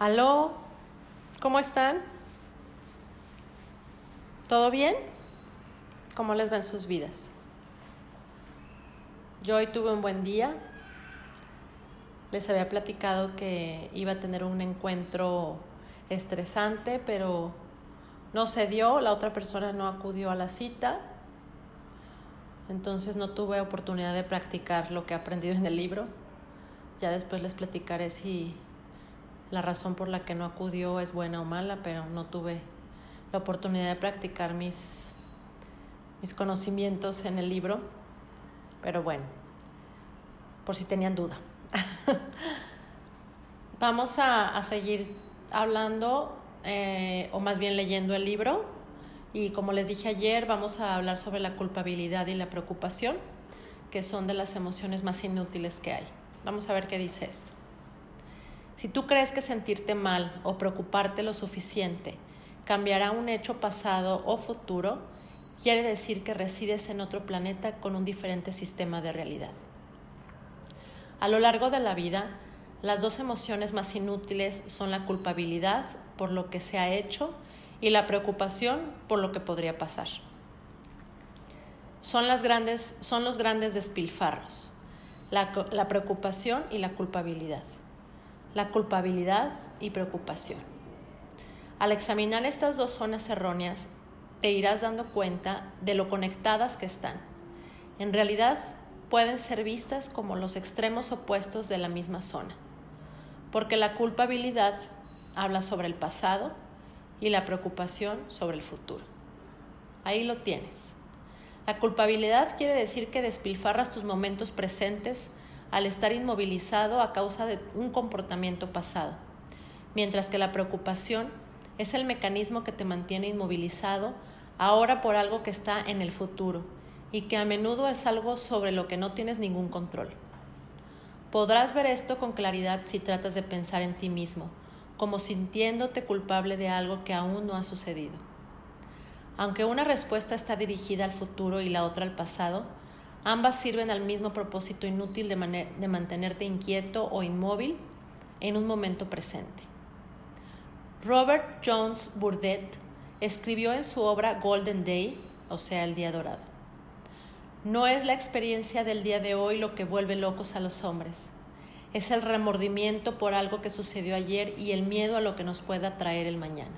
Aló, ¿cómo están? ¿Todo bien? ¿Cómo les ven sus vidas? Yo hoy tuve un buen día. Les había platicado que iba a tener un encuentro estresante, pero no se dio, la otra persona no acudió a la cita, entonces no tuve oportunidad de practicar lo que he aprendido en el libro. Ya después les platicaré si la razón por la que no acudió es buena o mala, pero no tuve la oportunidad de practicar mis, mis conocimientos en el libro. Pero bueno, por si tenían duda. Vamos a, a, seguir hablando, eh, o más bien leyendo el libro. Y como les dije ayer, vamos a hablar sobre la culpabilidad y la preocupación, que son de las emociones más inútiles que hay. Vamos a ver qué dice esto. Si tú crees que sentirte mal o preocuparte lo suficiente cambiará un hecho pasado o futuro, quiere decir que resides en otro planeta con un diferente sistema de realidad. A lo largo de la vida, las dos emociones más inútiles son la culpabilidad por lo que se ha hecho y la preocupación por lo que podría pasar. Son, las grandes, son los grandes despilfarros la, la preocupación y la culpabilidad. La culpabilidad y preocupación. Al examinar estas dos zonas erróneas, te irás dando cuenta de lo conectadas que están. En realidad, pueden ser vistas como los extremos opuestos de la misma zona, porque la culpabilidad habla sobre el pasado y la preocupación sobre el futuro. Ahí lo tienes. La culpabilidad quiere decir que despilfarras tus momentos presentes al estar inmovilizado a causa de un comportamiento pasado, mientras que la preocupación es el mecanismo que te mantiene inmovilizado ahora por algo que está en el futuro y que a menudo es algo sobre lo que no tienes ningún control. Podrás ver esto con claridad si tratas de pensar en ti mismo, como sintiéndote culpable de algo que aún no ha sucedido. Aunque una respuesta está dirigida al futuro y la otra al pasado, ambas sirven al mismo propósito inútil de, mantenerte inquieto o inmóvil en un momento presente. Robert Jones Burdett escribió en su obra Golden Day, o sea, el día dorado. No es la experiencia del día de hoy lo que vuelve locos a los hombres. Es el remordimiento por algo que sucedió ayer y el miedo a lo que nos pueda traer el mañana.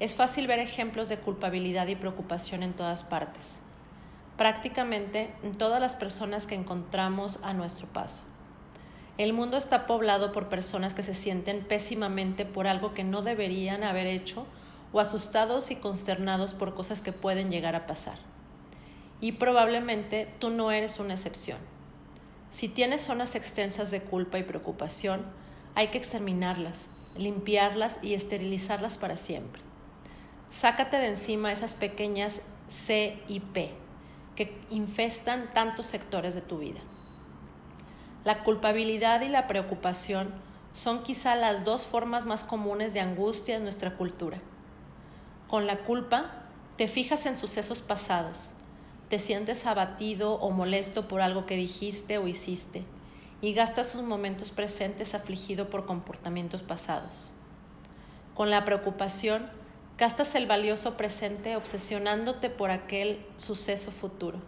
Es fácil ver ejemplos de culpabilidad y preocupación en todas partes, prácticamente en todas las personas que encontramos a nuestro paso. El mundo está poblado por personas que se sienten pésimamente por algo que no deberían haber hecho o asustados y consternados por cosas que pueden llegar a pasar. Y probablemente tú no eres una excepción. Si tienes zonas extensas de culpa y preocupación, hay que exterminarlas, limpiarlas y esterilizarlas para siempre. Sácate de encima esas pequeñas C y P que infestan tantos sectores de tu vida. La culpabilidad y la preocupación son quizá las dos formas más comunes de angustia en nuestra cultura. Con la culpa, te fijas en sucesos pasados, te sientes abatido o molesto por algo que dijiste o hiciste y gastas tus momentos presentes afligido por comportamientos pasados. Con la preocupación, Gastas el valioso presente obsesionándote por aquel suceso futuro.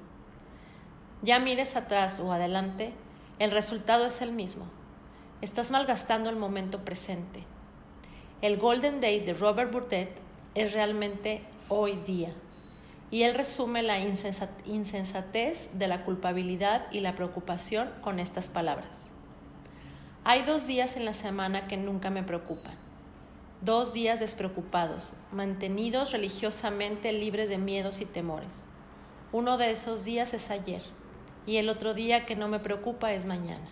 Ya mires atrás o adelante, el resultado es el mismo. Estás malgastando el momento presente. El Golden Day de Robert Burdett es realmente hoy día. Y él resume la insensatez de la culpabilidad y la preocupación con estas palabras. Hay dos días en la semana que nunca me preocupan dos días despreocupados, mantenidos religiosamente libres de miedos y temores. Uno de esos días es ayer y el otro día que no me preocupa es mañana.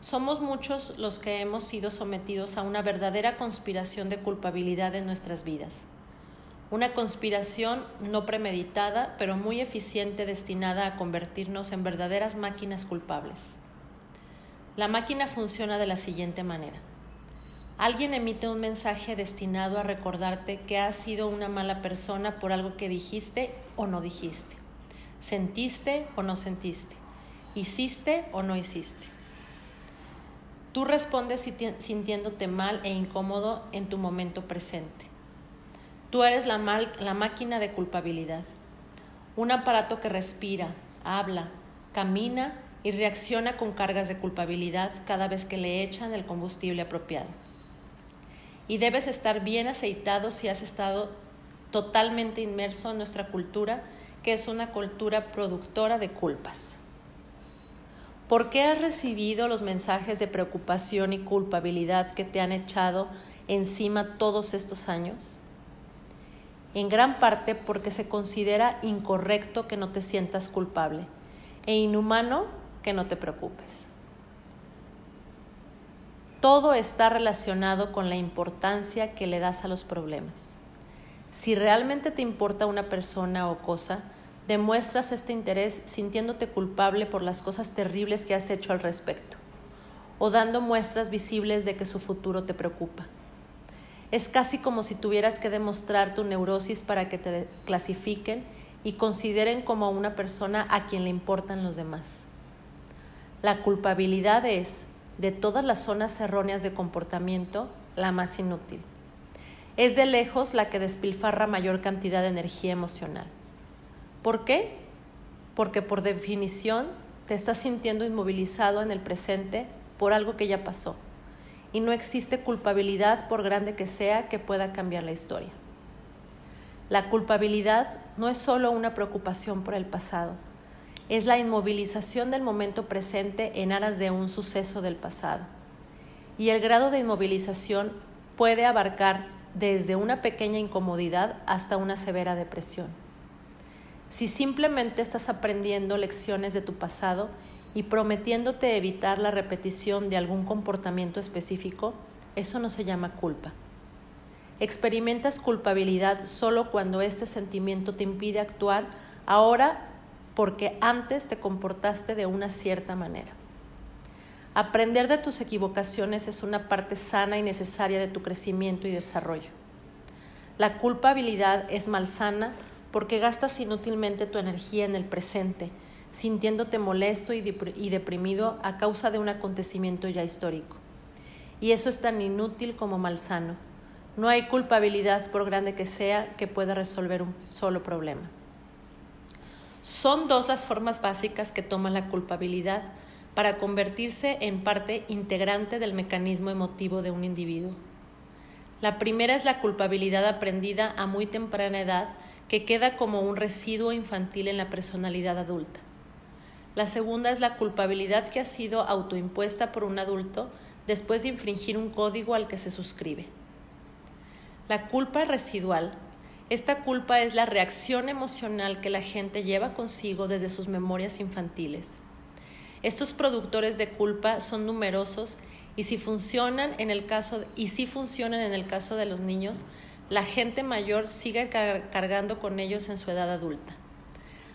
Somos muchos los que hemos sido sometidos a una verdadera conspiración de culpabilidad en nuestras vidas. Una conspiración no premeditada, pero muy eficiente destinada a convertirnos en verdaderas máquinas culpables. La máquina funciona de la siguiente manera. Alguien emite un mensaje destinado a recordarte que has sido una mala persona por algo que dijiste o no dijiste, sentiste o no sentiste, hiciste o no hiciste. Tú respondes sintiéndote mal e incómodo en tu momento presente. Tú eres la, la máquina de culpabilidad, un aparato que respira, habla, camina y reacciona con cargas de culpabilidad cada vez que le echan el combustible apropiado. Y debes estar bien aceitado si has estado totalmente inmerso en nuestra cultura, que es una cultura productora de culpas. ¿Por qué has recibido los mensajes de preocupación y culpabilidad que te han echado encima todos estos años? En gran parte porque se considera incorrecto que no te sientas culpable e inhumano que no te preocupes. Todo está relacionado con la importancia que le das a los problemas. Si realmente te importa una persona o cosa, demuestras este interés sintiéndote culpable por las cosas terribles que has hecho al respecto, o dando muestras visibles de que su futuro te preocupa. Es casi como si tuvieras que demostrar tu neurosis para que te clasifiquen y consideren como una persona a quien le importan los demás. La culpabilidad es, de todas las zonas erróneas de comportamiento, la más inútil. Es de lejos la que despilfarra mayor cantidad de energía emocional. ¿Por qué? Porque por definición te estás sintiendo inmovilizado en el presente por algo que ya pasó y no existe culpabilidad por grande que sea que pueda cambiar la historia. La culpabilidad no es solo una preocupación por el pasado, es la inmovilización del momento presente en aras de un suceso del pasado. Y el grado de inmovilización puede abarcar desde una pequeña incomodidad hasta una severa depresión. Si simplemente estás aprendiendo lecciones de tu pasado y prometiéndote evitar la repetición de algún comportamiento específico, eso no se llama culpa. Experimentas culpabilidad solo cuando este sentimiento te impide actuar ahora porque antes te comportaste de una cierta manera. Aprender de tus equivocaciones es una parte sana y necesaria de tu crecimiento y desarrollo. La culpabilidad es malsana porque gastas inútilmente tu energía en el presente, sintiéndote molesto y, deprimido a causa de un acontecimiento ya histórico. Y eso es tan inútil como malsano. No hay culpabilidad, por grande que sea, que pueda resolver un solo problema. Son dos las formas básicas que toma la culpabilidad para convertirse en parte integrante del mecanismo emotivo de un individuo. La primera es la culpabilidad aprendida a muy temprana edad que queda como un residuo infantil en la personalidad adulta. La segunda es la culpabilidad que ha sido autoimpuesta por un adulto después de infringir un código al que se suscribe. La culpa residual. Esta culpa es la reacción emocional que la gente lleva consigo desde sus memorias infantiles. Estos productores de culpa son numerosos y si funcionan en el caso y si funcionan en el caso de los niños, la gente mayor sigue cargando con ellos en su edad adulta.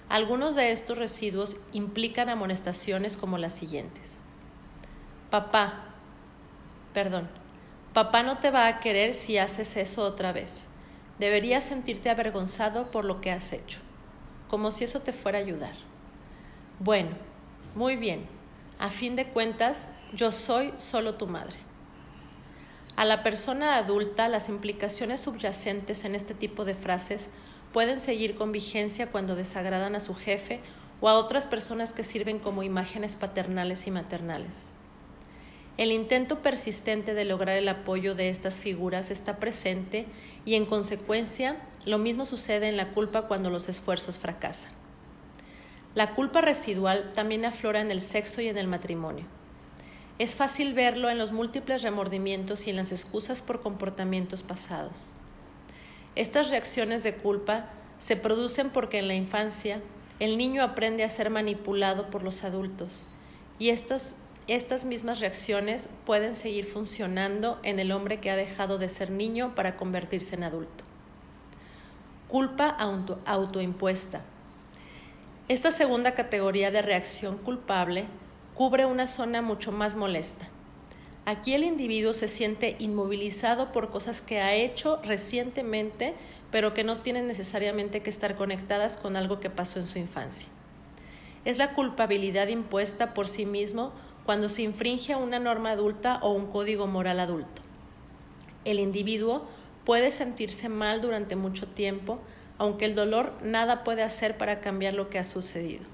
Algunos de estos residuos implican amonestaciones como las siguientes. Papá, perdón, papá no te va a querer si haces eso otra vez. Deberías sentirte avergonzado por lo que has hecho, como si eso te fuera a ayudar. Bueno, muy bien, a fin de cuentas, yo soy solo tu madre. A la persona adulta, las implicaciones subyacentes en este tipo de frases pueden seguir con vigencia cuando desagradan a su jefe o a otras personas que sirven como imágenes paternales y maternales. El intento persistente de lograr el apoyo de estas figuras está presente y en consecuencia lo mismo sucede en la culpa cuando los esfuerzos fracasan. La culpa residual también aflora en el sexo y en el matrimonio. Es fácil verlo en los múltiples remordimientos y en las excusas por comportamientos pasados. Estas reacciones de culpa se producen porque en la infancia el niño aprende a ser manipulado por los adultos y estas, estas mismas reacciones pueden seguir funcionando en el hombre que ha dejado de ser niño para convertirse en adulto. Culpa auto, autoimpuesta. Esta segunda categoría de reacción culpable cubre una zona mucho más molesta. Aquí el individuo se siente inmovilizado por cosas que ha hecho recientemente, pero que no tienen necesariamente que estar conectadas con algo que pasó en su infancia. Es la culpabilidad impuesta por sí mismo cuando se infringe una norma adulta o un código moral adulto. El individuo puede sentirse mal durante mucho tiempo, aunque el dolor nada puede hacer para cambiar lo que ha sucedido.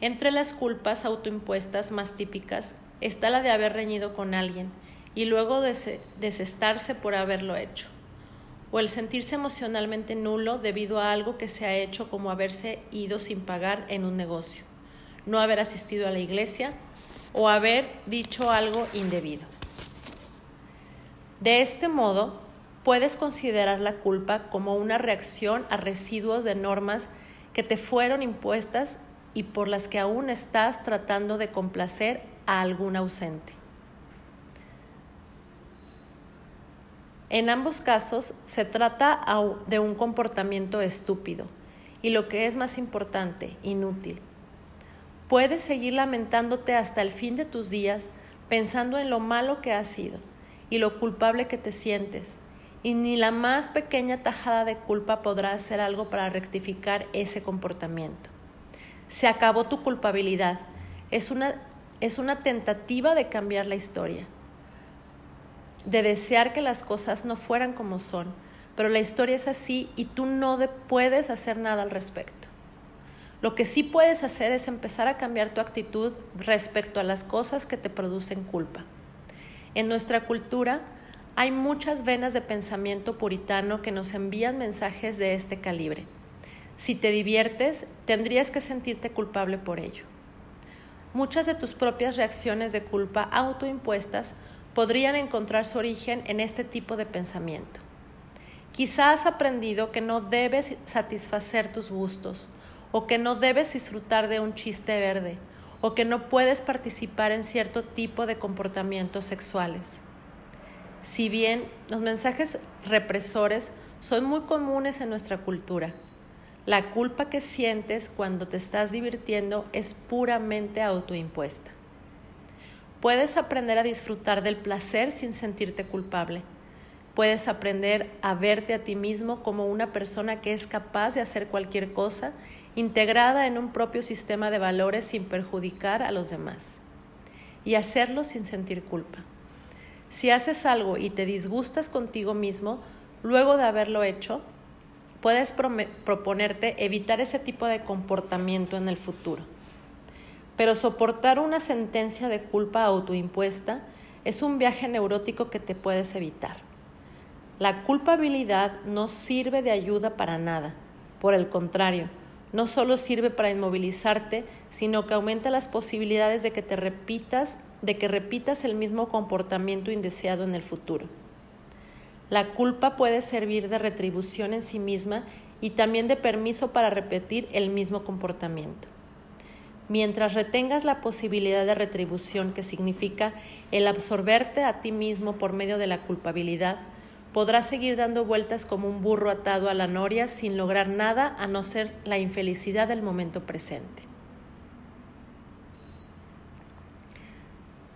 Entre las culpas autoimpuestas más típicas está la de haber reñido con alguien y luego desestarse por haberlo hecho, o el sentirse emocionalmente nulo debido a algo que se ha hecho como haberse ido sin pagar en un negocio, no haber asistido a la iglesia o haber dicho algo indebido. De este modo, puedes considerar la culpa como una reacción a residuos de normas que te fueron impuestas y por las que aún estás tratando de complacer a algún ausente. En ambos casos se trata de un comportamiento estúpido y lo que es más importante, inútil. Puedes seguir lamentándote hasta el fin de tus días pensando en lo malo que has sido y lo culpable que te sientes y ni la más pequeña tajada de culpa podrá hacer algo para rectificar ese comportamiento. Se acabó tu culpabilidad. Es una, es una tentativa de cambiar la historia, de desear que las cosas no fueran como son, pero la historia es así y tú no puedes hacer nada al respecto. Lo que sí puedes hacer es empezar a cambiar tu actitud respecto a las cosas que te producen culpa. En nuestra cultura, hay muchas venas de pensamiento puritano que nos envían mensajes de este calibre. Si te diviertes, tendrías que sentirte culpable por ello. Muchas de tus propias reacciones de culpa autoimpuestas podrían encontrar su origen en este tipo de pensamiento. Quizás has aprendido que no debes satisfacer tus gustos, o que no debes disfrutar de un chiste verde, o que no puedes participar en cierto tipo de comportamientos sexuales. Si bien los mensajes represores son muy comunes en nuestra cultura, la culpa que sientes cuando te estás divirtiendo es puramente autoimpuesta. Puedes aprender a disfrutar del placer sin sentirte culpable. Puedes aprender a verte a ti mismo como una persona que es capaz de hacer cualquier cosa integrada en un propio sistema de valores sin perjudicar a los demás. Y hacerlo sin sentir culpa. Si haces algo y te disgustas contigo mismo, luego de haberlo hecho, puedes proponerte evitar ese tipo de comportamiento en el futuro. Pero soportar una sentencia de culpa autoimpuesta es un viaje neurótico que te puedes evitar. La culpabilidad no sirve de ayuda para nada. Por el contrario, no solo sirve para inmovilizarte, sino que aumenta las posibilidades de que te repitas de que repitas el mismo comportamiento indeseado en el futuro. La culpa puede servir de retribución en sí misma y también de permiso para repetir el mismo comportamiento. Mientras retengas la posibilidad de retribución que significa el absorberte a ti mismo por medio de la culpabilidad, podrás seguir dando vueltas como un burro atado a la noria sin lograr nada a no ser la infelicidad del momento presente.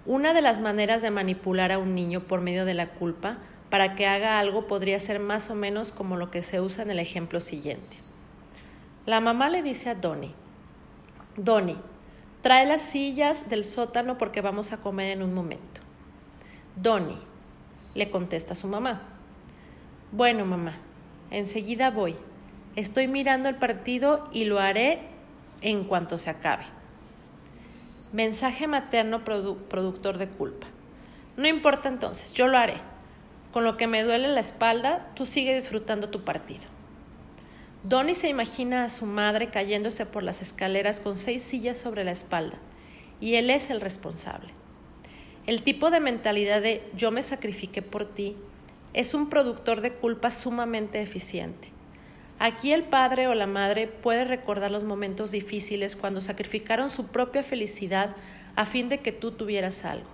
Una de las maneras de manipular a un niño por medio de la culpa para que haga algo podría ser más o menos como lo que se usa en el ejemplo siguiente. La mamá le dice a Donnie, Donnie, trae las sillas del sótano porque vamos a comer en un momento. Donnie, le contesta a su mamá, bueno mamá, enseguida voy. Estoy mirando el partido y lo haré en cuanto se acabe. Mensaje materno productor de culpa. No importa entonces, yo lo haré. Con lo que me duele la espalda, tú sigue disfrutando tu partido. Donnie se imagina a su madre cayéndose por las escaleras con seis sillas sobre la espalda, y él es el responsable. El tipo de mentalidad de yo me sacrifiqué por ti es un productor de culpa sumamente eficiente. Aquí el padre o la madre puede recordar los momentos difíciles cuando sacrificaron su propia felicidad a fin de que tú tuvieras algo.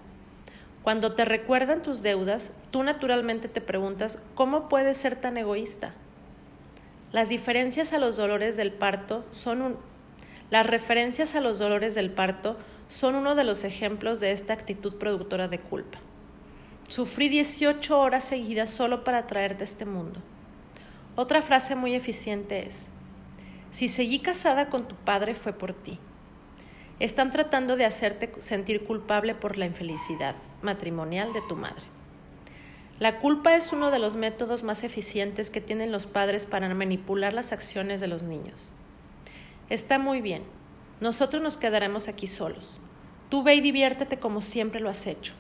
Cuando te recuerdan tus deudas, tú naturalmente te preguntas, ¿cómo puedes ser tan egoísta? Las diferencias a los dolores del parto son un... Las referencias a los dolores del parto son uno de los ejemplos de esta actitud productora de culpa. Sufrí 18 horas seguidas solo para traerte este mundo. Otra frase muy eficiente es, si seguí casada con tu padre fue por ti. están tratando de hacerte sentir culpable por la infelicidad matrimonial de tu madre. La culpa es uno de los métodos más eficientes que tienen los padres para manipular las acciones de los niños. Está muy bien, nosotros nos quedaremos aquí solos. Tú ve y diviértete como siempre lo has hecho.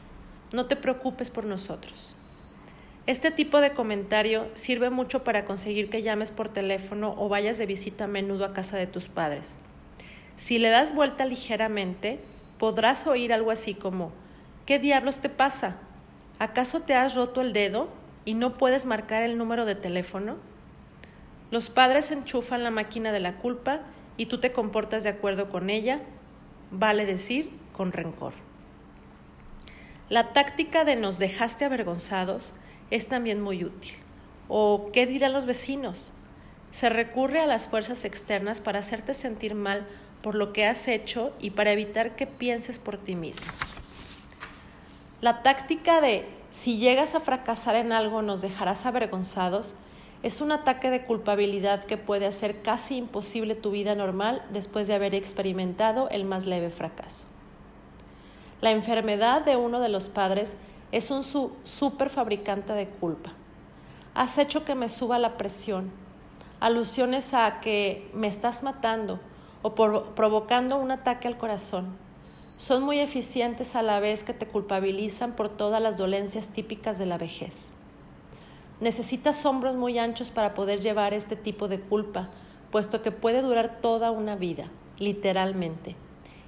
No te preocupes por nosotros. Este tipo de comentario sirve mucho para conseguir que llames por teléfono o vayas de visita a menudo a casa de tus padres. Si le das vuelta ligeramente, podrás oír algo así como, ¿qué diablos te pasa? ¿Acaso te has roto el dedo y no puedes marcar el número de teléfono? Los padres enchufan la máquina de la culpa y tú te comportas de acuerdo con ella, vale decir, con rencor. La táctica de nos dejaste avergonzados es también muy útil. ¿O qué dirán los vecinos? Se recurre a las fuerzas externas para hacerte sentir mal por lo que has hecho y para evitar que pienses por ti mismo. La táctica de si llegas a fracasar en algo nos dejarás avergonzados es un ataque de culpabilidad que puede hacer casi imposible tu vida normal después de haber experimentado el más leve fracaso. La enfermedad de uno de los padres es un super fabricante de culpa. Has hecho que me suba la presión. Alusiones a que me estás matando o provocando un ataque al corazón. Son muy eficientes a la vez que te culpabilizan por todas las dolencias típicas de la vejez. Necesitas hombros muy anchos para poder llevar este tipo de culpa, puesto que puede durar toda una vida, literalmente.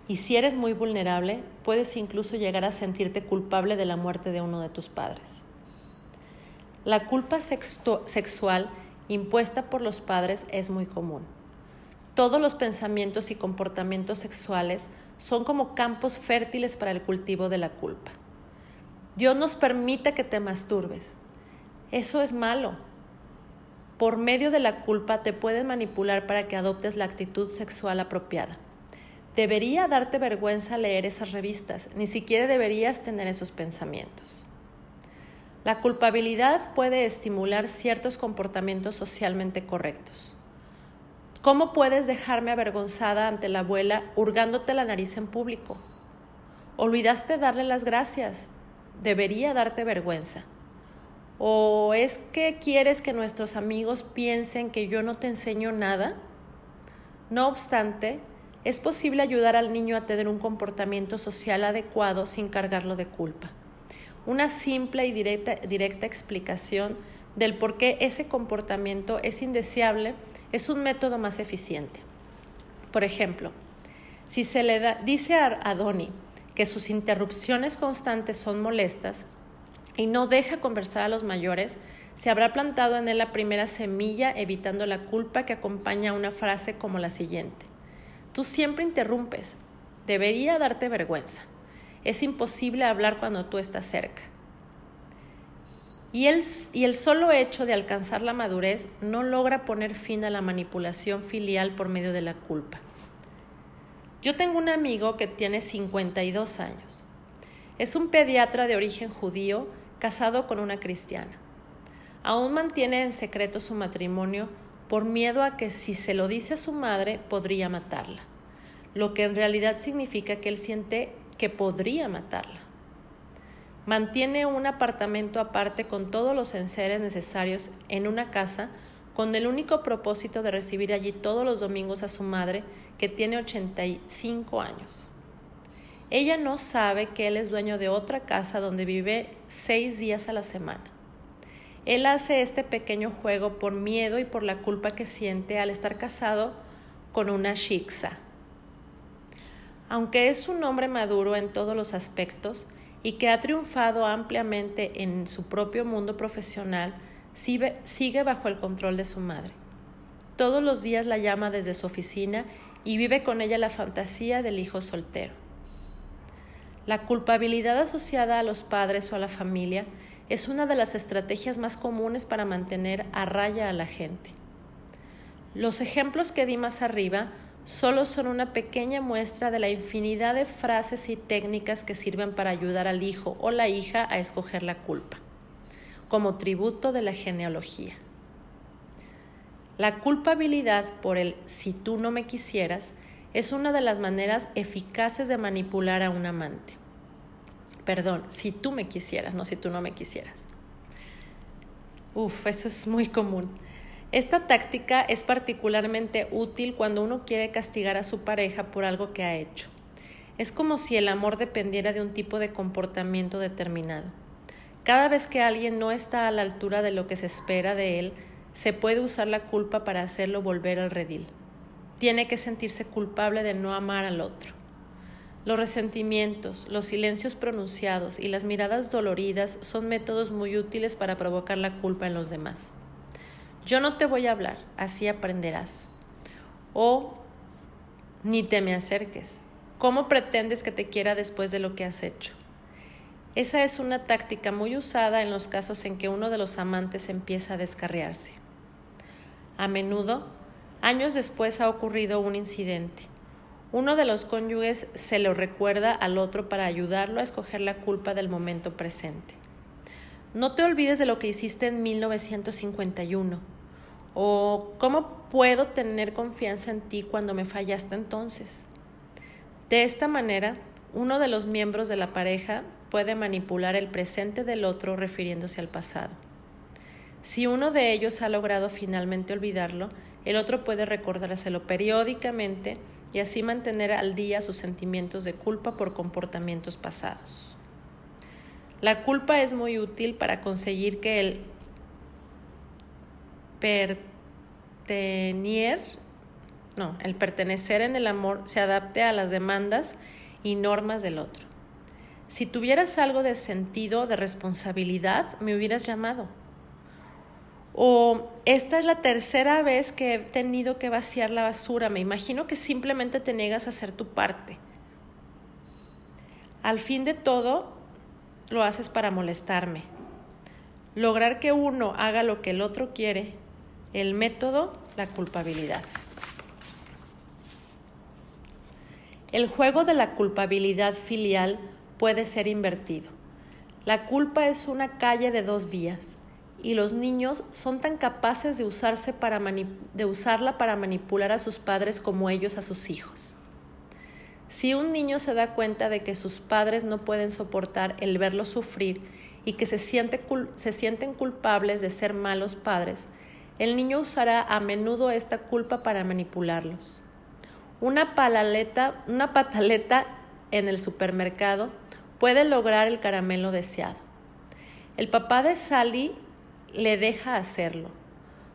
Y si eres muy vulnerable, puedes incluso llegar a sentirte culpable de la muerte de uno de tus padres. La culpa sexual impuesta por los padres es muy común. Todos los pensamientos y comportamientos sexuales son como campos fértiles para el cultivo de la culpa. Dios nos permite que te masturbes. Eso es malo. Por medio de la culpa te pueden manipular para que adoptes la actitud sexual apropiada. Debería darte vergüenza leer esas revistas, ni siquiera deberías tener esos pensamientos. La culpabilidad puede estimular ciertos comportamientos socialmente correctos. ¿Cómo puedes dejarme avergonzada ante la abuela hurgándote la nariz en público? Olvidaste darle las gracias. Debería darte vergüenza. ¿O es que quieres que nuestros amigos piensen que yo no te enseño nada? No obstante, es posible ayudar al niño a tener un comportamiento social adecuado sin cargarlo de culpa. Una simple y directa, explicación del por qué ese comportamiento es indeseable es un método más eficiente. Por ejemplo, si se le dice a Donnie que sus interrupciones constantes son molestas y no deja conversar a los mayores, se habrá plantado en él la primera semilla evitando la culpa que acompaña a una frase como la siguiente. Tú siempre interrumpes. Debería darte vergüenza. Es imposible hablar cuando tú estás cerca. Y el, y el solo hecho de alcanzar la madurez no logra poner fin a la manipulación filial por medio de la culpa. Yo tengo un amigo que tiene 52 años. Es un pediatra de origen judío casado con una cristiana. Aún mantiene en secreto su matrimonio por miedo a que si se lo dice a su madre podría matarla, lo que en realidad significa que él siente que podría matarla. Mantiene un apartamento aparte con todos los enseres necesarios en una casa con el único propósito de recibir allí todos los domingos a su madre, que tiene 85 años. Ella no sabe que él es dueño de otra casa donde vive seis días a la semana. Él hace este pequeño juego por miedo y por la culpa que siente al estar casado con una shiksa. Aunque es un hombre maduro en todos los aspectos, y que ha triunfado ampliamente en su propio mundo profesional, sigue bajo el control de su madre. Todos los días la llama desde su oficina y vive con ella la fantasía del hijo soltero. La culpabilidad asociada a los padres o a la familia es una de las estrategias más comunes para mantener a raya a la gente. Los ejemplos que di más arriba solo son una pequeña muestra de la infinidad de frases y técnicas que sirven para ayudar al hijo o la hija a escoger la culpa, como tributo de la genealogía. La culpabilidad por el si tú no me quisieras es una de las maneras eficaces de manipular a un amante. Perdón, si tú me quisieras, no si tú no me quisieras. Uf, eso es muy común. Esta táctica es particularmente útil cuando uno quiere castigar a su pareja por algo que ha hecho. Es como si el amor dependiera de un tipo de comportamiento determinado. Cada vez que alguien no está a la altura de lo que se espera de él, se puede usar la culpa para hacerlo volver al redil. Tiene que sentirse culpable de no amar al otro. Los resentimientos, los silencios pronunciados y las miradas doloridas son métodos muy útiles para provocar la culpa en los demás. Yo no te voy a hablar, así aprenderás. O ni te me acerques. ¿Cómo pretendes que te quiera después de lo que has hecho? Esa es una táctica muy usada en los casos en que uno de los amantes empieza a descarriarse. A menudo, años después ha ocurrido un incidente. Uno de los cónyuges se lo recuerda al otro para ayudarlo a escoger la culpa del momento presente. No te olvides de lo que hiciste en 1951 o cómo puedo tener confianza en ti cuando me fallaste entonces. De esta manera, uno de los miembros de la pareja puede manipular el presente del otro refiriéndose al pasado. Si uno de ellos ha logrado finalmente olvidarlo, el otro puede recordárselo periódicamente y así mantener al día sus sentimientos de culpa por comportamientos pasados. La culpa es muy útil para conseguir que el pertenecer, no, el pertenecer en el amor se adapte a las demandas y normas del otro. Si tuvieras algo de sentido, de responsabilidad, me hubieras llamado. O esta es la tercera vez que he tenido que vaciar la basura. Me imagino que simplemente te niegas a hacer tu parte. Al fin de todo, lo haces para molestarme. Lograr que uno haga lo que el otro quiere. El método, la culpabilidad. El juego de la culpabilidad filial puede ser invertido. La culpa es una calle de dos vías y los niños son tan capaces de, usarse para de usarla para manipular a sus padres como ellos a sus hijos. Si un niño se da cuenta de que sus padres no pueden soportar el verlo sufrir y que se, siente se sienten culpables de ser malos padres, el niño usará a menudo esta culpa para manipularlos. Una, palaleta, una pataleta en el supermercado puede lograr el caramelo deseado. El papá de Sally le deja hacerlo.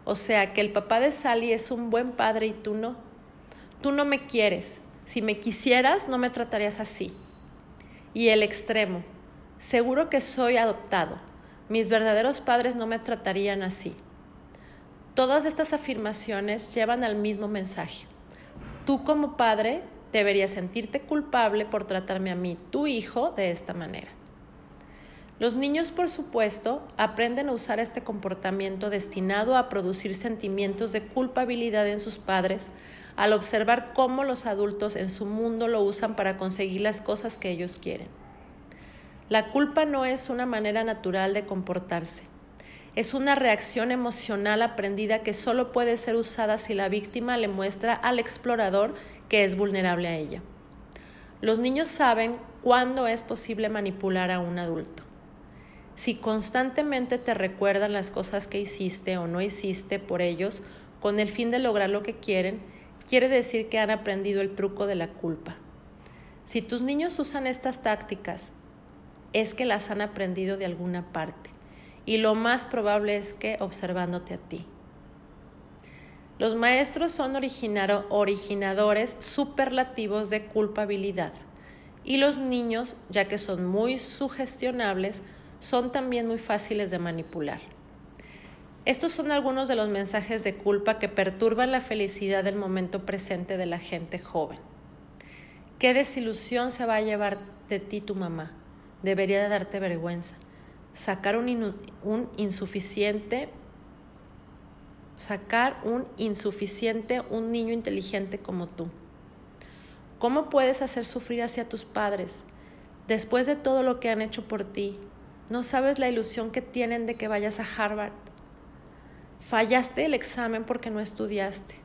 O sea que el papá de Sally es un buen padre y tú no. Tú no me quieres. Si me quisieras, no me tratarías así. Y el extremo. Seguro que soy adoptado. Mis verdaderos padres no me tratarían así. Todas estas afirmaciones llevan al mismo mensaje. Tú como padre deberías sentirte culpable por tratarme a mí, tu hijo, de esta manera. Los niños, por supuesto, aprenden a usar este comportamiento destinado a producir sentimientos de culpabilidad en sus padres al observar cómo los adultos en su mundo lo usan para conseguir las cosas que ellos quieren. La culpa no es una manera natural de comportarse. Es una reacción emocional aprendida que solo puede ser usada si la víctima le muestra al explorador que es vulnerable a ella. Los niños saben cuándo es posible manipular a un adulto. Si constantemente te recuerdan las cosas que hiciste o no hiciste por ellos con el fin de lograr lo que quieren, quiere decir que han aprendido el truco de la culpa. Si tus niños usan estas tácticas, es que las han aprendido de alguna parte y lo más probable es que observándote a ti. Los maestros son originadores superlativos de culpabilidad y los niños, ya que son muy sugestionables, son también muy fáciles de manipular. Estos son algunos de los mensajes de culpa que perturban la felicidad del momento presente de la gente joven. ¿Qué desilusión se va a llevar de ti tu mamá? Debería de darte vergüenza sacar un, un insuficiente, sacar un insuficiente, un niño inteligente como tú. ¿Cómo puedes hacer sufrir hacia tus padres después de todo lo que han hecho por ti? No sabes la ilusión que tienen de que vayas a Harvard. Fallaste el examen porque no estudiaste.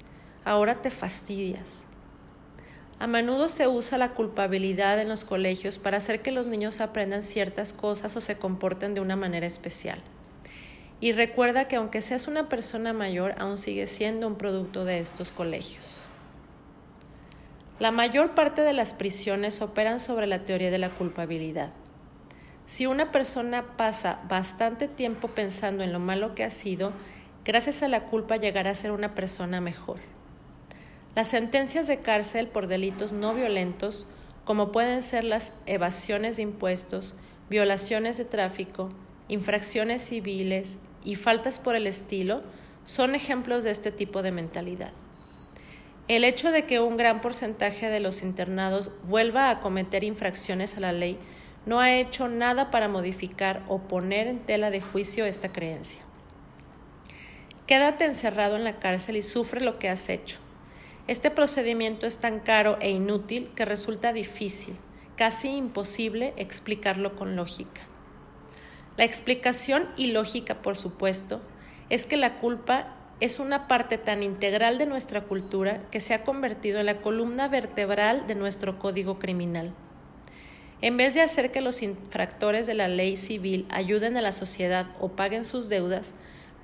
Ahora te fastidias. A menudo se usa la culpabilidad en los colegios para hacer que los niños aprendan ciertas cosas o se comporten de una manera especial. Y recuerda que aunque seas una persona mayor, aún sigues siendo un producto de estos colegios. La mayor parte de las prisiones operan sobre la teoría de la culpabilidad. Si una persona pasa bastante tiempo pensando en lo malo que ha sido, gracias a la culpa llegará a ser una persona mejor. Las sentencias de cárcel por delitos no violentos, como pueden ser las evasiones de impuestos, violaciones de tráfico, infracciones civiles y faltas por el estilo, son ejemplos de este tipo de mentalidad. El hecho de que un gran porcentaje de los internados vuelva a cometer infracciones a la ley no ha hecho nada para modificar o poner en tela de juicio esta creencia. Quédate encerrado en la cárcel y sufre lo que has hecho. Este procedimiento es tan caro e inútil que resulta difícil, casi imposible explicarlo con lógica. La explicación ilógica, por supuesto, es que la culpa es una parte tan integral de nuestra cultura que se ha convertido en la columna vertebral de nuestro código criminal. En vez de hacer que los infractores de la ley civil ayuden a la sociedad o paguen sus deudas,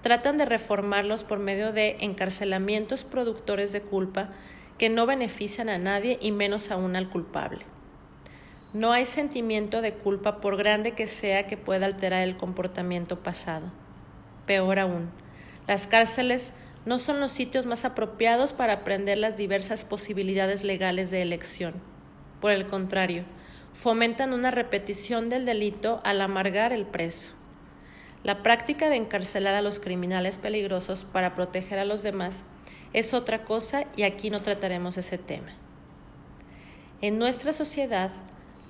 tratan de reformarlos por medio de encarcelamientos productores de culpa que no benefician a nadie y menos aún al culpable. No hay sentimiento de culpa por grande que sea que pueda alterar el comportamiento pasado. Peor aún, las cárceles no son los sitios más apropiados para aprender las diversas posibilidades legales de elección. Por el contrario, fomentan una repetición del delito al amargar el preso. La práctica de encarcelar a los criminales peligrosos para proteger a los demás es otra cosa y aquí no trataremos ese tema. En nuestra sociedad,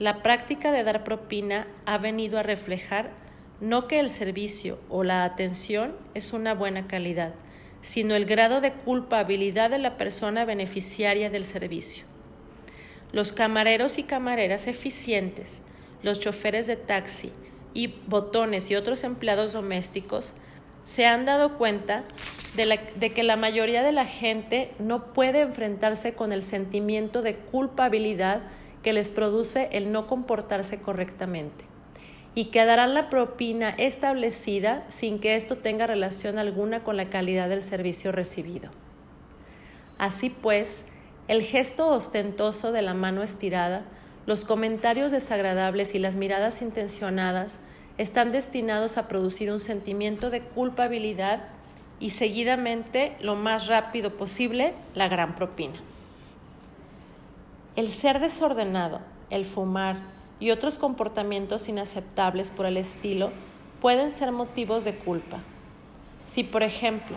la práctica de dar propina ha venido a reflejar no que el servicio o la atención es una buena calidad, sino el grado de culpabilidad de la persona beneficiaria del servicio. Los camareros y camareras eficientes, los choferes de taxi, y botones y otros empleados domésticos se han dado cuenta de, de, que la mayoría de la gente no puede enfrentarse con el sentimiento de culpabilidad que les produce el no comportarse correctamente y que darán la propina establecida sin que esto tenga relación alguna con la calidad del servicio recibido. Así pues, el gesto ostentoso de la mano estirada los comentarios desagradables y las miradas intencionadas están destinados a producir un sentimiento de culpabilidad y seguidamente, lo más rápido posible, la gran propina. El ser desordenado, el fumar y otros comportamientos inaceptables por el estilo pueden ser motivos de culpa. Si, por ejemplo,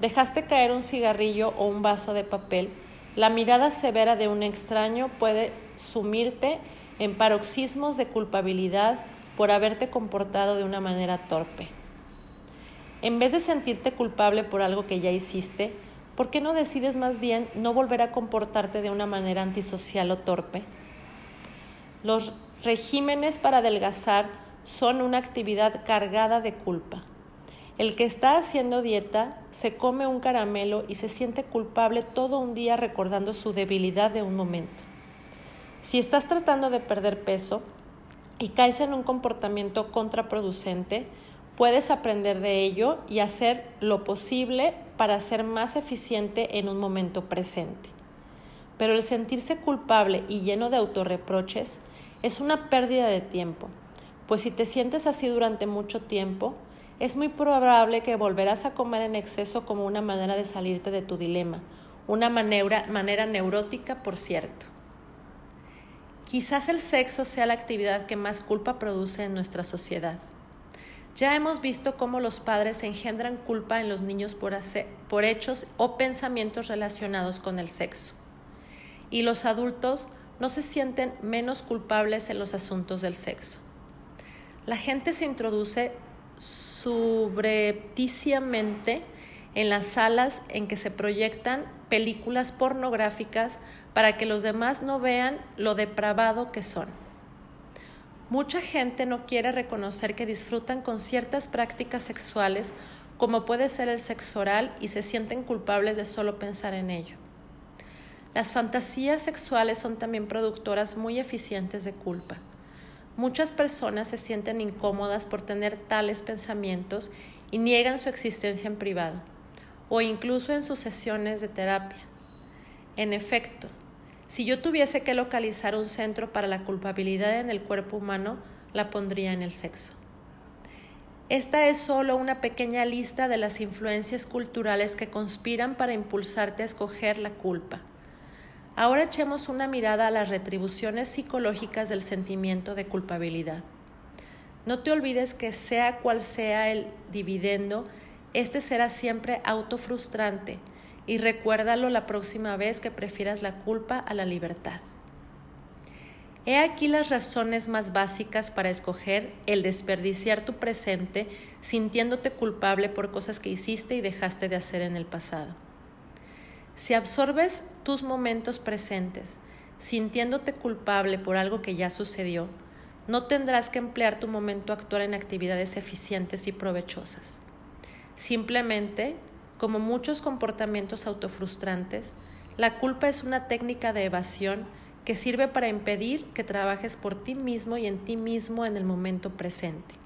dejaste caer un cigarrillo o un vaso de papel, la mirada severa de un extraño puede sumirte en paroxismos de culpabilidad por haberte comportado de una manera torpe. En vez de sentirte culpable por algo que ya hiciste, ¿por qué no decides más bien no volver a comportarte de una manera antisocial o torpe? Los regímenes para adelgazar son una actividad cargada de culpa. El que está haciendo dieta se come un caramelo y se siente culpable todo un día recordando su debilidad de un momento. Si estás tratando de perder peso y caes en un comportamiento contraproducente, puedes aprender de ello y hacer lo posible para ser más eficiente en un momento presente. Pero el sentirse culpable y lleno de autorreproches es una pérdida de tiempo, pues si te sientes así durante mucho tiempo, es muy probable que volverás a comer en exceso como una manera de salirte de tu dilema, una manera, manera neurótica, por cierto. Quizás el sexo sea la actividad que más culpa produce en nuestra sociedad. Ya hemos visto cómo los padres engendran culpa en los niños por, por hechos o pensamientos relacionados con el sexo. Y los adultos no se sienten menos culpables en los asuntos del sexo. La gente se introduce subrepticiamente en las salas en que se proyectan películas pornográficas para que los demás no vean lo depravado que son. Mucha gente no quiere reconocer que disfrutan con ciertas prácticas sexuales como puede ser el sexo oral y se sienten culpables de solo pensar en ello. Las fantasías sexuales son también productoras muy eficientes de culpa. Muchas personas se sienten incómodas por tener tales pensamientos y niegan su existencia en privado o incluso en sus sesiones de terapia. En efecto, si yo tuviese que localizar un centro para la culpabilidad en el cuerpo humano, la pondría en el sexo. Esta es solo una pequeña lista de las influencias culturales que conspiran para impulsarte a escoger la culpa. Ahora echemos una mirada a las retribuciones psicológicas del sentimiento de culpabilidad. No te olvides que sea cual sea el dividendo, este será siempre autofrustrante y recuérdalo la próxima vez que prefieras la culpa a la libertad. He aquí las razones más básicas para escoger el desperdiciar tu presente sintiéndote culpable por cosas que hiciste y dejaste de hacer en el pasado. Si absorbes tus momentos presentes sintiéndote culpable por algo que ya sucedió, no tendrás que emplear tu momento actual en actividades eficientes y provechosas. Simplemente, como muchos comportamientos autofrustrantes, la culpa es una técnica de evasión que sirve para impedir que trabajes por ti mismo y en ti mismo en el momento presente.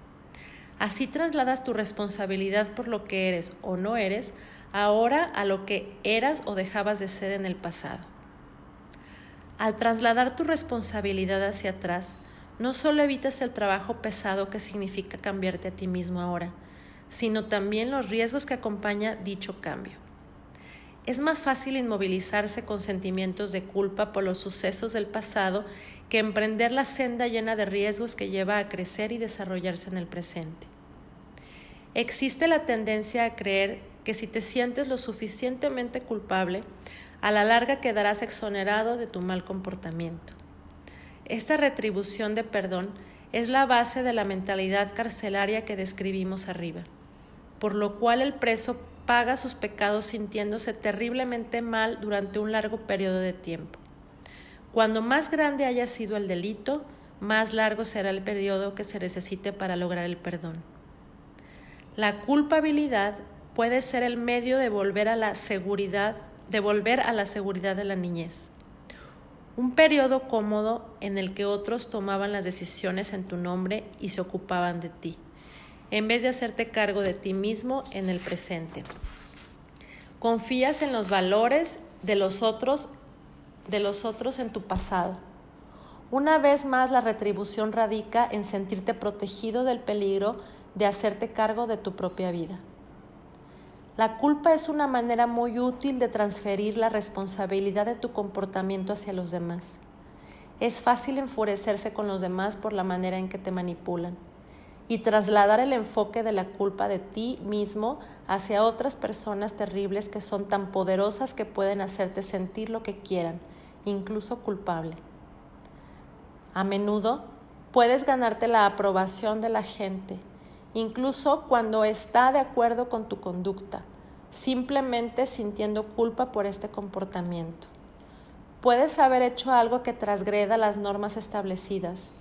Así trasladas tu responsabilidad por lo que eres o no eres ahora a lo que eras o dejabas de ser en el pasado. Al trasladar tu responsabilidad hacia atrás, no solo evitas el trabajo pesado que significa cambiarte a ti mismo ahora, sino también los riesgos que acompaña dicho cambio. Es más fácil inmovilizarse con sentimientos de culpa por los sucesos del pasado que emprender la senda llena de riesgos que lleva a crecer y desarrollarse en el presente. Existe la tendencia a creer que si te sientes lo suficientemente culpable, a la larga quedarás exonerado de tu mal comportamiento. Esta retribución de perdón es la base de la mentalidad carcelaria que describimos arriba, por lo cual el preso paga sus pecados sintiéndose terriblemente mal durante un largo periodo de tiempo. Cuando más grande haya sido el delito, más largo será el periodo que se necesite para lograr el perdón. La culpabilidad puede ser el medio de volver a la seguridad, de volver a la seguridad de la niñez. Un periodo cómodo en el que otros tomaban las decisiones en tu nombre y se ocupaban de ti, en vez de hacerte cargo de ti mismo en el presente. Confías en los valores de los otros, de los otros en tu pasado. Una vez más la retribución radica en sentirte protegido del peligro de hacerte cargo de tu propia vida. La culpa es una manera muy útil de transferir la responsabilidad de tu comportamiento hacia los demás. Es fácil enfurecerse con los demás por la manera en que te manipulan y trasladar el enfoque de la culpa de ti mismo hacia otras personas terribles que son tan poderosas que pueden hacerte sentir lo que quieran, incluso culpable. A menudo puedes ganarte la aprobación de la gente incluso cuando está de acuerdo con tu conducta, simplemente sintiendo culpa por este comportamiento. Puedes haber hecho algo que transgreda las normas establecidas,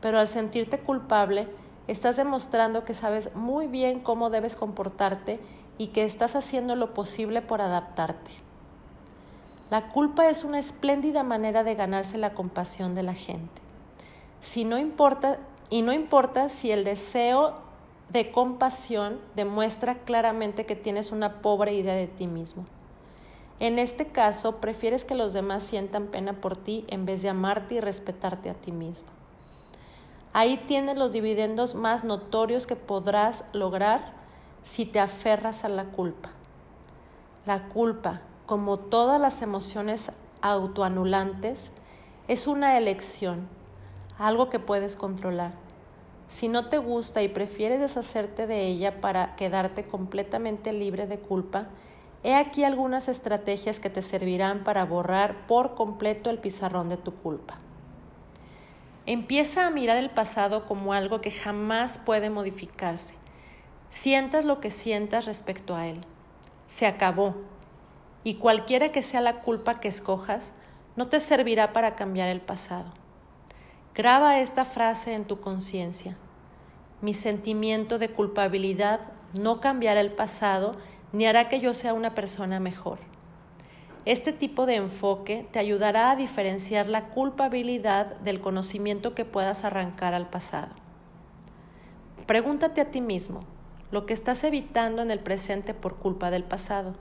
pero al sentirte culpable, estás demostrando que sabes muy bien cómo debes comportarte y que estás haciendo lo posible por adaptarte. La culpa es una espléndida manera de ganarse la compasión de la gente. Si no importa, y no importa si el deseo de compasión demuestra claramente que tienes una pobre idea de ti mismo. En este caso, prefieres que los demás sientan pena por ti en vez de amarte y respetarte a ti mismo. Ahí tienes los dividendos más notorios que podrás lograr si te aferras a la culpa. La culpa, como todas las emociones autoanulantes, es una elección, algo que puedes controlar. Si no te gusta y prefieres deshacerte de ella para quedarte completamente libre de culpa, he aquí algunas estrategias que te servirán para borrar por completo el pizarrón de tu culpa. Empieza a mirar el pasado como algo que jamás puede modificarse. Sientas lo que sientas respecto a él. Se acabó. Y cualquiera que sea la culpa que escojas, no te servirá para cambiar el pasado. Graba esta frase en tu conciencia. Mi sentimiento de culpabilidad no cambiará el pasado ni hará que yo sea una persona mejor. Este tipo de enfoque te ayudará a diferenciar la culpabilidad del conocimiento que puedas arrancar al pasado. Pregúntate a ti mismo, lo que estás evitando en el presente por culpa del pasado.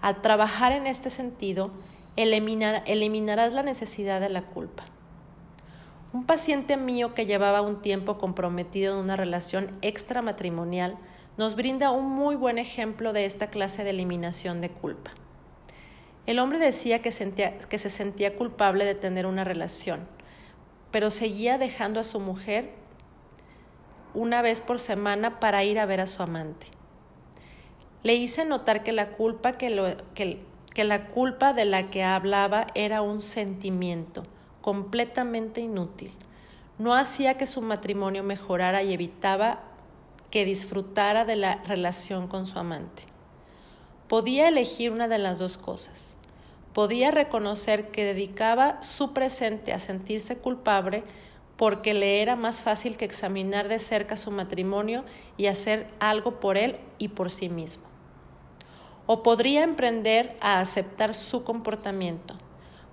Al trabajar en este sentido, eliminarás la necesidad de la culpa. Un paciente mío que llevaba un tiempo comprometido en una relación extramatrimonial nos brinda un muy buen ejemplo de esta clase de eliminación de culpa. El hombre decía que, que se sentía culpable de tener una relación, pero seguía dejando a su mujer una vez por semana para ir a ver a su amante. Le hice notar que la culpa que, que la culpa de la que hablaba era un sentimiento completamente inútil. No hacía que su matrimonio mejorara y evitaba que disfrutara de la relación con su amante. Podía elegir una de las dos cosas. Podía reconocer que dedicaba su presente a sentirse culpable porque le era más fácil que examinar de cerca su matrimonio y hacer algo por él y por sí mismo. O podría emprender a aceptar su comportamiento.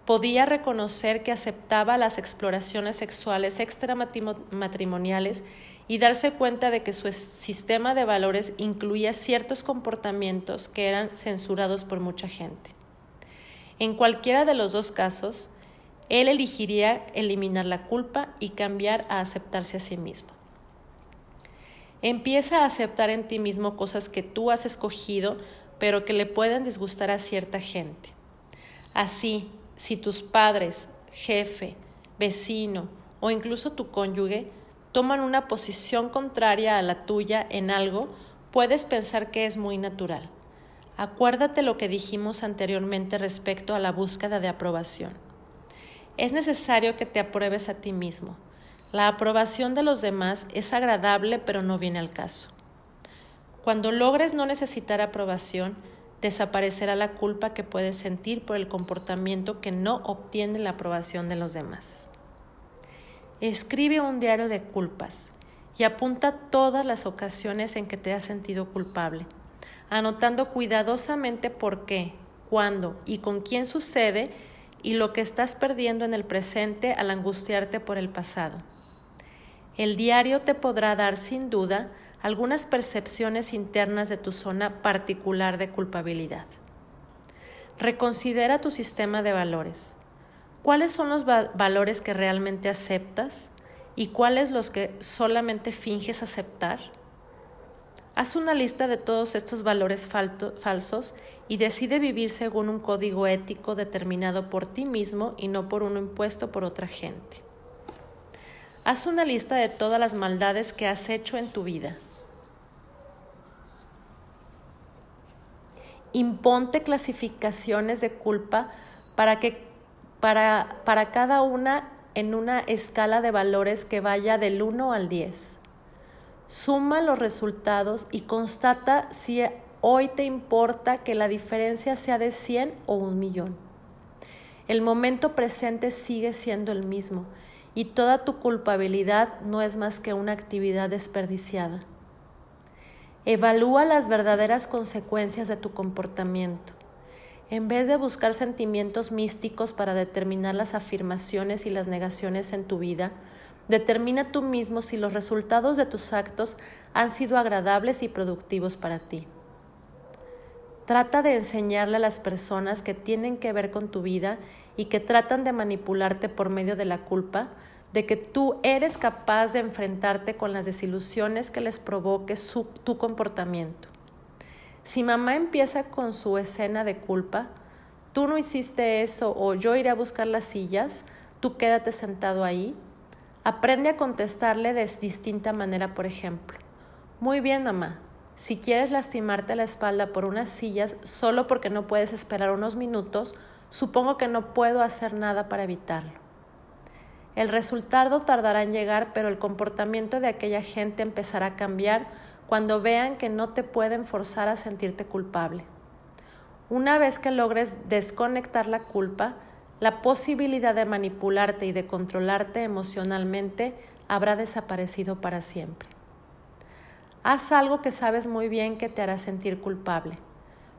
Podía reconocer que aceptaba las exploraciones sexuales extramatrimoniales y darse cuenta de que su sistema de valores incluía ciertos comportamientos que eran censurados por mucha gente. En cualquiera de los dos casos, él elegiría eliminar la culpa y cambiar a aceptarse a sí mismo. Empieza a aceptar en ti mismo cosas que tú has escogido, pero que le pueden disgustar a cierta gente. Así, si tus padres, jefe, vecino o incluso tu cónyuge toman una posición contraria a la tuya en algo, puedes pensar que es muy natural. Acuérdate lo que dijimos anteriormente respecto a la búsqueda de aprobación. Es necesario que te apruebes a ti mismo. La aprobación de los demás es agradable pero no viene al caso. Cuando logres no necesitar aprobación, desaparecerá la culpa que puedes sentir por el comportamiento que no obtiene la aprobación de los demás. Escribe un diario de culpas y apunta todas las ocasiones en que te has sentido culpable, anotando cuidadosamente por qué, cuándo y con quién sucede y lo que estás perdiendo en el presente al angustiarte por el pasado. El diario te podrá dar sin duda algunas percepciones internas de tu zona particular de culpabilidad. Reconsidera tu sistema de valores. ¿Cuáles son los valores que realmente aceptas y cuáles los que solamente finges aceptar? Haz una lista de todos estos valores falsos y decide vivir según un código ético determinado por ti mismo y no por uno impuesto por otra gente. Haz una lista de todas las maldades que has hecho en tu vida. Imponte clasificaciones de culpa para, que, para, para cada una en una escala de valores que vaya del 1 al 10. Suma los resultados y constata si hoy te importa que la diferencia sea de 100 o un millón. El momento presente sigue siendo el mismo y toda tu culpabilidad no es más que una actividad desperdiciada. Evalúa las verdaderas consecuencias de tu comportamiento. En vez de buscar sentimientos místicos para determinar las afirmaciones y las negaciones en tu vida, Determina tú mismo si los resultados de tus actos han sido agradables y productivos para ti. Trata de enseñarle a las personas que tienen que ver con tu vida y que tratan de manipularte por medio de la culpa, de que tú eres capaz de enfrentarte con las desilusiones que les provoque tu comportamiento. Si mamá empieza con su escena de culpa, tú no hiciste eso o yo iré a buscar las sillas, tú quédate sentado ahí, Aprende a contestarle de distinta manera, por ejemplo. Muy bien, mamá. Si quieres lastimarte la espalda por unas sillas solo porque no puedes esperar unos minutos, supongo que no puedo hacer nada para evitarlo. El resultado tardará en llegar, pero el comportamiento de aquella gente empezará a cambiar cuando vean que no te pueden forzar a sentirte culpable. Una vez que logres desconectar la culpa, la posibilidad de manipularte y de controlarte emocionalmente habrá desaparecido para siempre. Haz algo que sabes muy bien que te hará sentir culpable.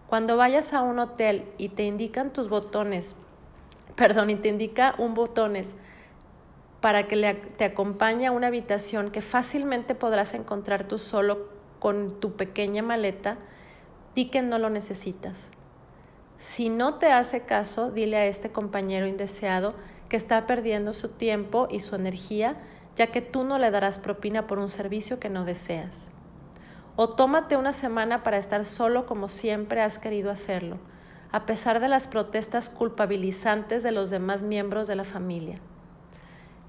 Cuando vayas a un hotel y te indican tus botones, perdón, y te indica un botones para que te acompañe a una habitación que fácilmente podrás encontrar tú solo con tu pequeña maleta, di que no lo necesitas. Si no te hace caso, dile a este compañero indeseado que está perdiendo su tiempo y su energía, ya que tú no le darás propina por un servicio que no deseas. O tómate una semana para estar solo como siempre has querido hacerlo, a pesar de las protestas culpabilizantes de los demás miembros de la familia.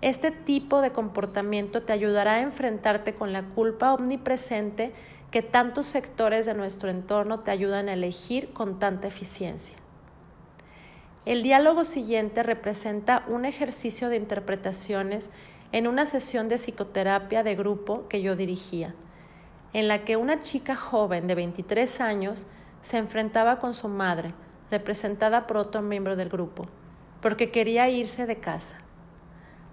Este tipo de comportamiento te ayudará a enfrentarte con la culpa omnipresente que tantos sectores de nuestro entorno te ayudan a elegir con tanta eficiencia. El diálogo siguiente representa un ejercicio de interpretaciones en una sesión de psicoterapia de grupo que yo dirigía, en la que una chica joven de 23 años se enfrentaba con su madre, representada por otro miembro del grupo, porque quería irse de casa.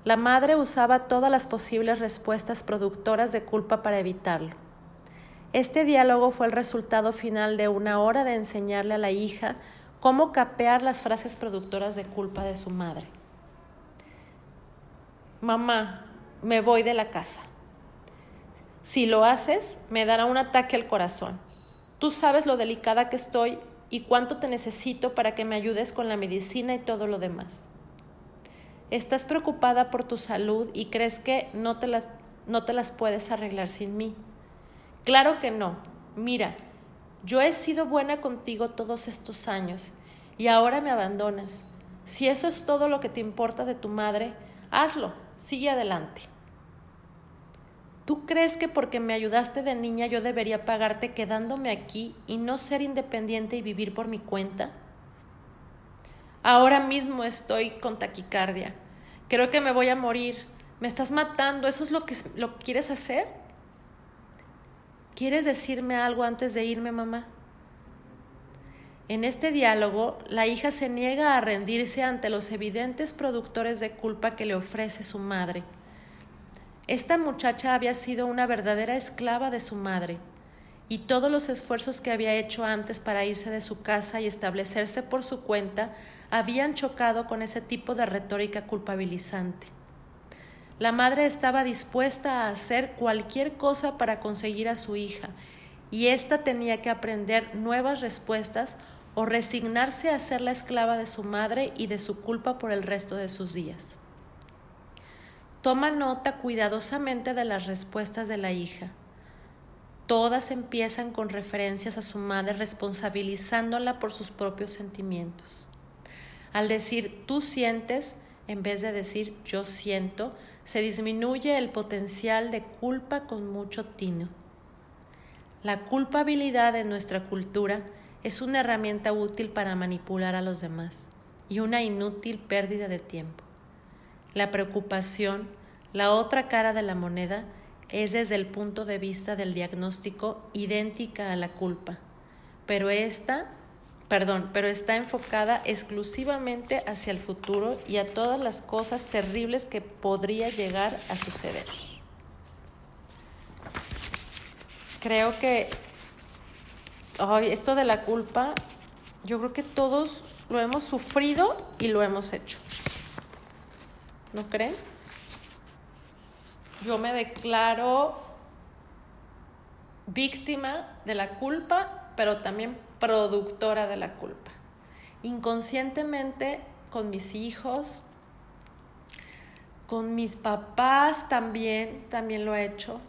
La madre usaba todas las posibles respuestas productoras de culpa para evitarlo. Este diálogo fue el resultado final de una hora de enseñarle a la hija cómo capear las frases productoras de culpa de su madre. Mamá, me voy de la casa. Si lo haces, me dará un ataque al corazón. Tú sabes lo delicada que estoy y cuánto te necesito para que me ayudes con la medicina y todo lo demás. Estás preocupada por tu salud y crees que no te, no te las puedes arreglar sin mí. Claro que no. Mira, yo he sido buena contigo todos estos años y ahora me abandonas. Si eso es todo lo que te importa de tu madre, hazlo, sigue adelante. ¿Tú crees que porque me ayudaste de niña yo debería pagarte quedándome aquí y no ser independiente y vivir por mi cuenta? Ahora mismo estoy con taquicardia. Creo que me voy a morir. Me estás matando. ¿Eso es lo que, lo quieres hacer? ¿Quieres decirme algo antes de irme, mamá? En este diálogo, la hija se niega a rendirse ante los evidentes productores de culpa que le ofrece su madre. Esta muchacha había sido una verdadera esclava de su madre, y todos los esfuerzos que había hecho antes para irse de su casa y establecerse por su cuenta habían chocado con ese tipo de retórica culpabilizante. La madre estaba dispuesta a hacer cualquier cosa para conseguir a su hija, y ésta tenía que aprender nuevas respuestas o resignarse a ser la esclava de su madre y de su culpa por el resto de sus días. Toma nota cuidadosamente de las respuestas de la hija. Todas empiezan con referencias a su madre responsabilizándola por sus propios sentimientos. Al decir tú sientes, en vez de decir yo siento, se disminuye el potencial de culpa con mucho tino. La culpabilidad en nuestra cultura es una herramienta útil para manipular a los demás y una inútil pérdida de tiempo. La preocupación, la otra cara de la moneda, es desde el punto de vista del diagnóstico idéntica a la culpa, pero esta perdón, pero está enfocada exclusivamente hacia el futuro y a todas las cosas terribles que podría llegar a suceder. Creo que esto de la culpa, yo creo que todos lo hemos sufrido y lo hemos hecho. ¿No creen? Yo me declaro víctima de la culpa, pero también productora de la culpa. Inconscientemente con mis hijos, con mis papás también, también lo he hecho.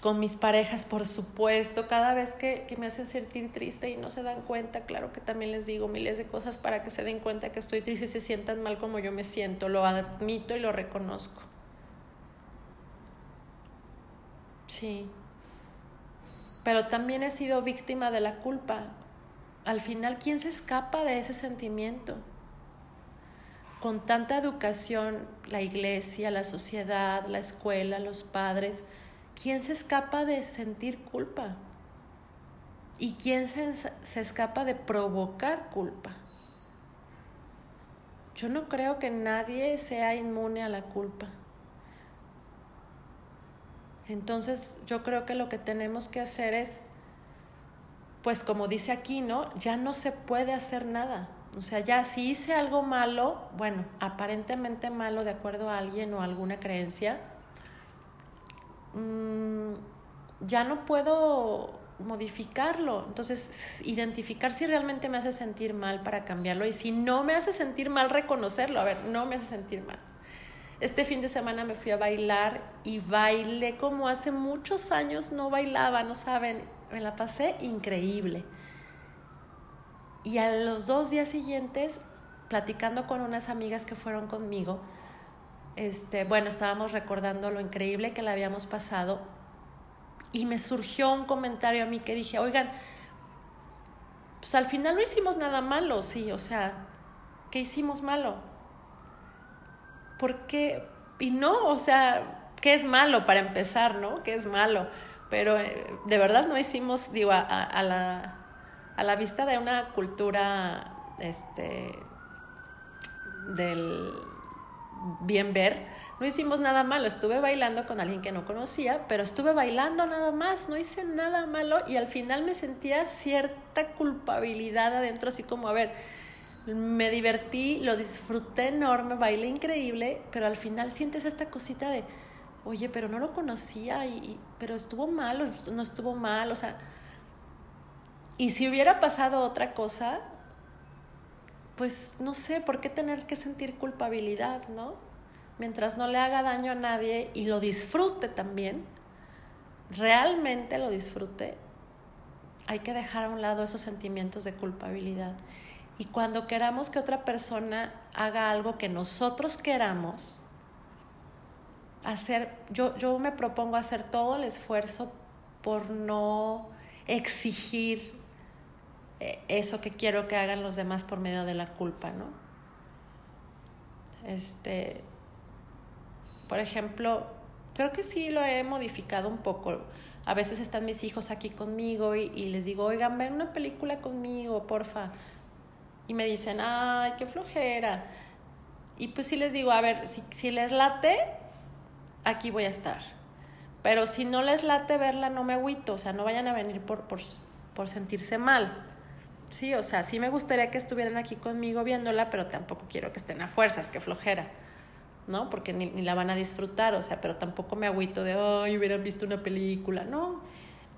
Con mis parejas, por supuesto, cada vez que, que, me hacen sentir triste y no se dan cuenta, claro que también les digo miles de cosas para que se den cuenta que estoy triste y se sientan mal como yo me siento. Lo admito y lo reconozco. Sí pero también he sido víctima de la culpa. Al final, ¿quién se escapa de ese sentimiento? Con tanta educación, la iglesia, la sociedad, la escuela, los padres, ¿quién se escapa de sentir culpa? ¿Y quién se, se escapa de provocar culpa? Yo no creo que nadie sea inmune a la culpa. Entonces yo creo que lo que tenemos que hacer es pues como dice aquí, ¿no? Ya no se puede hacer nada. O sea, ya si hice algo malo, bueno, aparentemente malo de acuerdo a alguien o alguna creencia, mmm, ya no puedo modificarlo. Entonces, identificar si realmente me hace sentir mal para cambiarlo y si no me hace sentir mal, reconocerlo. A ver, no me hace sentir mal. Este fin de semana me fui a bailar y bailé como hace muchos años no bailaba, no saben, me la pasé increíble. Y a los dos días siguientes, platicando con unas amigas que fueron conmigo, este, bueno, estábamos recordando lo increíble que la habíamos pasado y me surgió un comentario a mí que dije, oigan, pues al final no hicimos nada malo, sí, o sea, ¿qué hicimos malo? ¿Por qué? Y no, o sea, ¿qué es malo para empezar, no? ¿Qué es malo? Pero eh, de verdad no hicimos, digo, a, la, a la vista de una cultura, este, del bien ver, no hicimos nada malo. Estuve bailando con alguien que no conocía, pero estuve bailando nada más, no hice nada malo y al final me sentía cierta culpabilidad adentro, así como, a ver, me divertí, lo disfruté enorme, bailé increíble, pero al final sientes esta cosita de, oye, pero no lo conocía, y, pero estuvo mal no estuvo mal, o sea, y si hubiera pasado otra cosa, pues no sé, ¿por qué tener que sentir culpabilidad, no? Mientras no le haga daño a nadie y lo disfrute también, realmente lo disfrute, hay que dejar a un lado esos sentimientos de culpabilidad y cuando queramos que otra persona haga algo que nosotros queramos, hacer, yo, yo me propongo hacer todo el esfuerzo por no exigir eh, eso que quiero que hagan los demás por medio de la culpa, ¿no? Este, por ejemplo, creo que sí lo he modificado un poco. A veces están mis hijos aquí conmigo y, y les digo, oigan, ven una película conmigo, porfa y me dicen, ay, qué flojera. Y pues sí les digo, a ver, si, si les late, aquí voy a estar. Pero si no les late verla, no me agüito, o sea, no vayan a venir por, por, por sentirse mal. Sí, o sea, sí me gustaría que estuvieran aquí conmigo viéndola, pero tampoco quiero que estén a fuerzas, que flojera, ¿no? Porque ni, ni la van a disfrutar, o sea, pero tampoco me agüito de, ay, hubieran visto una película, no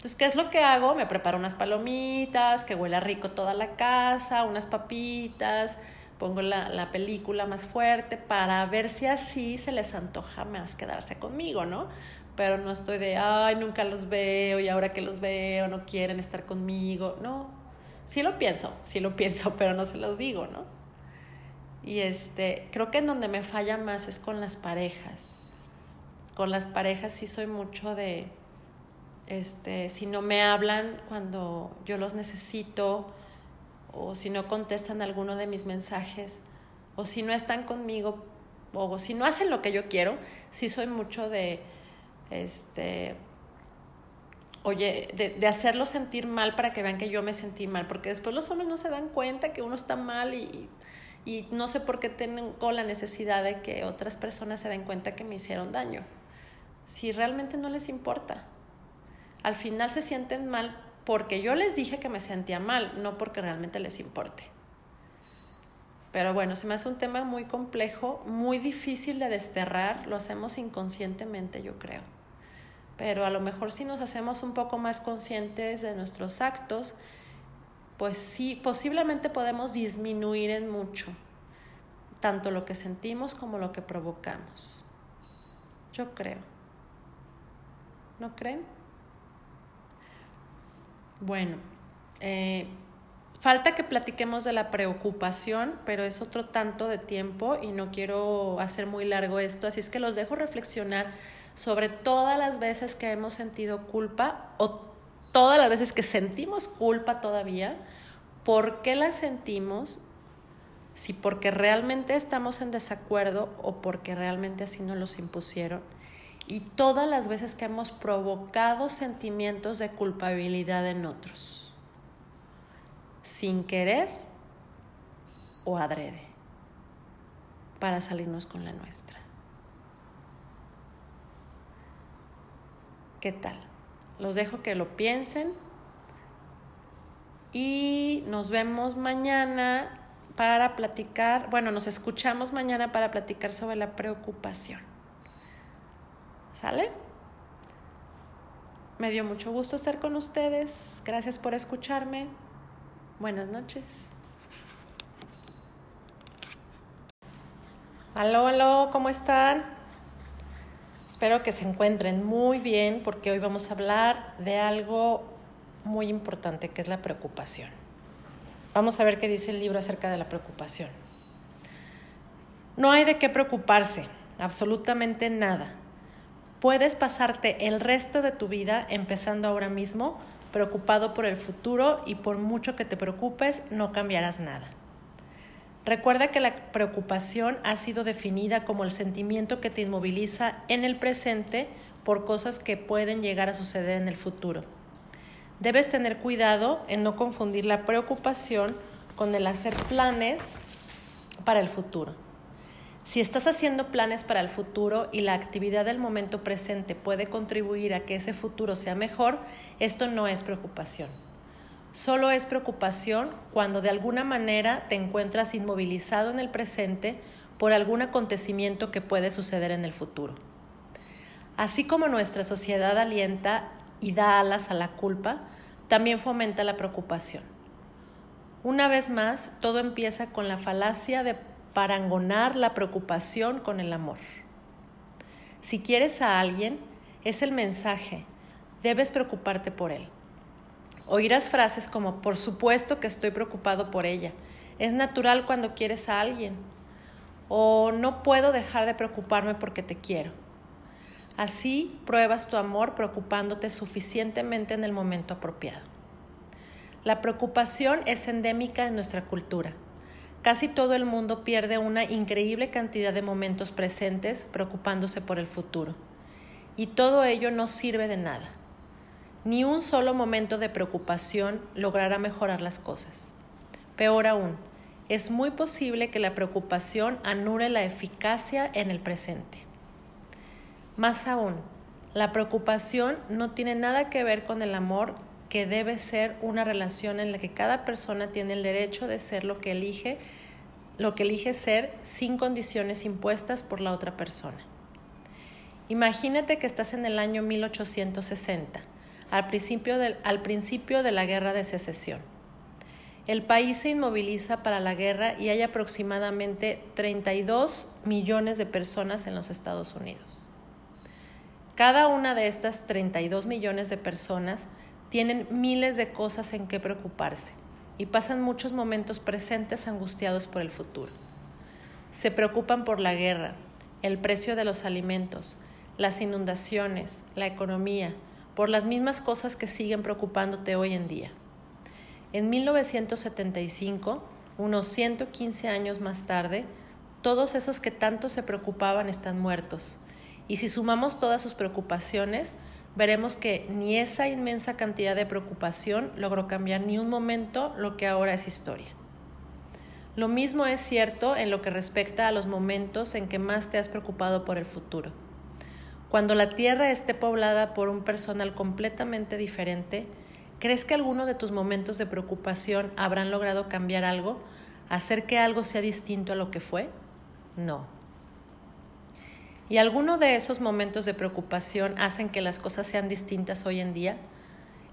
entonces, ¿qué es lo que hago? Me preparo unas palomitas, que huela rico toda la casa, unas papitas, pongo la, la, película más fuerte para ver si así se les antoja más quedarse conmigo, ¿no? Pero no estoy de, ay, nunca los veo y ahora que los veo no quieren estar conmigo. No, sí lo pienso, sí lo pienso, pero no se los digo, ¿no? Y este, creo que en donde me falla más es con las parejas. Con las parejas sí soy mucho de este, si no me hablan cuando yo los necesito, o si no contestan alguno de mis mensajes, o si no están conmigo, o si no hacen lo que yo quiero, sí soy mucho de, este, oye, de, de hacerlos sentir mal para que vean que yo me sentí mal, porque después los hombres no se dan cuenta que uno está mal y, y no sé por qué tengo la necesidad de que otras personas se den cuenta que me hicieron daño, si realmente no les importa al final se sienten mal porque yo les dije que me sentía mal, no porque realmente les importe. Pero bueno, se me hace un tema muy complejo, muy difícil de desterrar, lo hacemos inconscientemente, yo creo. Pero a lo mejor si nos hacemos un poco más conscientes de nuestros actos, pues sí, posiblemente podemos disminuir en mucho tanto lo que sentimos como lo que provocamos. Yo creo. ¿No creen? Bueno, eh, falta que platiquemos de la preocupación, pero es otro tanto de tiempo y no quiero hacer muy largo esto, así es que los dejo reflexionar sobre todas las veces que hemos sentido culpa o todas las veces que sentimos culpa todavía, por qué la sentimos, si porque realmente estamos en desacuerdo o porque realmente así nos los impusieron y todas las veces que hemos provocado sentimientos de culpabilidad en otros, sin querer o adrede, para salirnos con la nuestra. ¿Qué tal? Los dejo que lo piensen y nos vemos mañana para platicar, bueno, nos escuchamos mañana para platicar sobre la preocupación. ¿Sale? Me dio mucho gusto estar con ustedes. Gracias por escucharme. Buenas noches. Aló, aló, ¿cómo están? Espero que se encuentren muy bien porque hoy vamos a hablar de algo muy importante que es la preocupación. Vamos a ver qué dice el libro acerca de la preocupación. No hay de qué preocuparse, absolutamente nada. Puedes pasarte el resto de tu vida, empezando ahora mismo, preocupado por el futuro y por mucho que te preocupes, no cambiarás nada. Recuerda que la preocupación ha sido definida como el sentimiento que te inmoviliza en el presente por cosas que pueden llegar a suceder en el futuro. Debes tener cuidado en no confundir la preocupación con el hacer planes para el futuro. Si estás haciendo planes para el futuro y la actividad del momento presente puede contribuir a que ese futuro sea mejor, esto no es preocupación. Solo es preocupación cuando de alguna manera te encuentras inmovilizado en el presente por algún acontecimiento que puede suceder en el futuro. Así como nuestra sociedad alienta y da alas a la culpa, también fomenta la preocupación. Una vez más, todo empieza con la falacia de parangonar la preocupación con el amor. Si quieres a alguien, es el mensaje, debes preocuparte por él. Oirás frases como, por supuesto que estoy preocupado por ella. Es natural cuando quieres a alguien. O no puedo dejar de preocuparme porque te quiero. Así pruebas tu amor preocupándote suficientemente en el momento apropiado. La preocupación es endémica en nuestra cultura. Casi todo el mundo pierde una increíble cantidad de momentos presentes preocupándose por el futuro. Y todo ello no sirve de nada. Ni un solo momento de preocupación logrará mejorar las cosas. Peor aún, es muy posible que la preocupación anule la eficacia en el presente. Más aún, la preocupación no tiene nada que ver con el amor que debe ser una relación en la que cada persona tiene el derecho de ser lo que elige, lo que elige ser sin condiciones impuestas por la otra persona. Imagínate que estás en el año 1860 al principio, al principio de la guerra de secesión. El país se inmoviliza para la guerra y hay aproximadamente 32 millones de personas en los Estados Unidos. Cada una de estas 32 millones de personas tienen miles de cosas en que preocuparse y pasan muchos momentos presentes angustiados por el futuro. Se preocupan por la guerra, el precio de los alimentos, las inundaciones, la economía, por las mismas cosas que siguen preocupándote hoy en día. En 1975, unos 115 años más tarde, todos esos que tanto se preocupaban están muertos. Y si sumamos todas sus preocupaciones, veremos que ni esa inmensa cantidad de preocupación logró cambiar ni un momento lo que ahora es historia. Lo mismo es cierto en lo que respecta a los momentos en que más te has preocupado por el futuro. Cuando la tierra esté poblada por un personal completamente diferente, ¿crees que alguno de tus momentos de preocupación habrán logrado cambiar algo, hacer que algo sea distinto a lo que fue? No. ¿Y alguno de esos momentos de preocupación hacen que las cosas sean distintas hoy en día?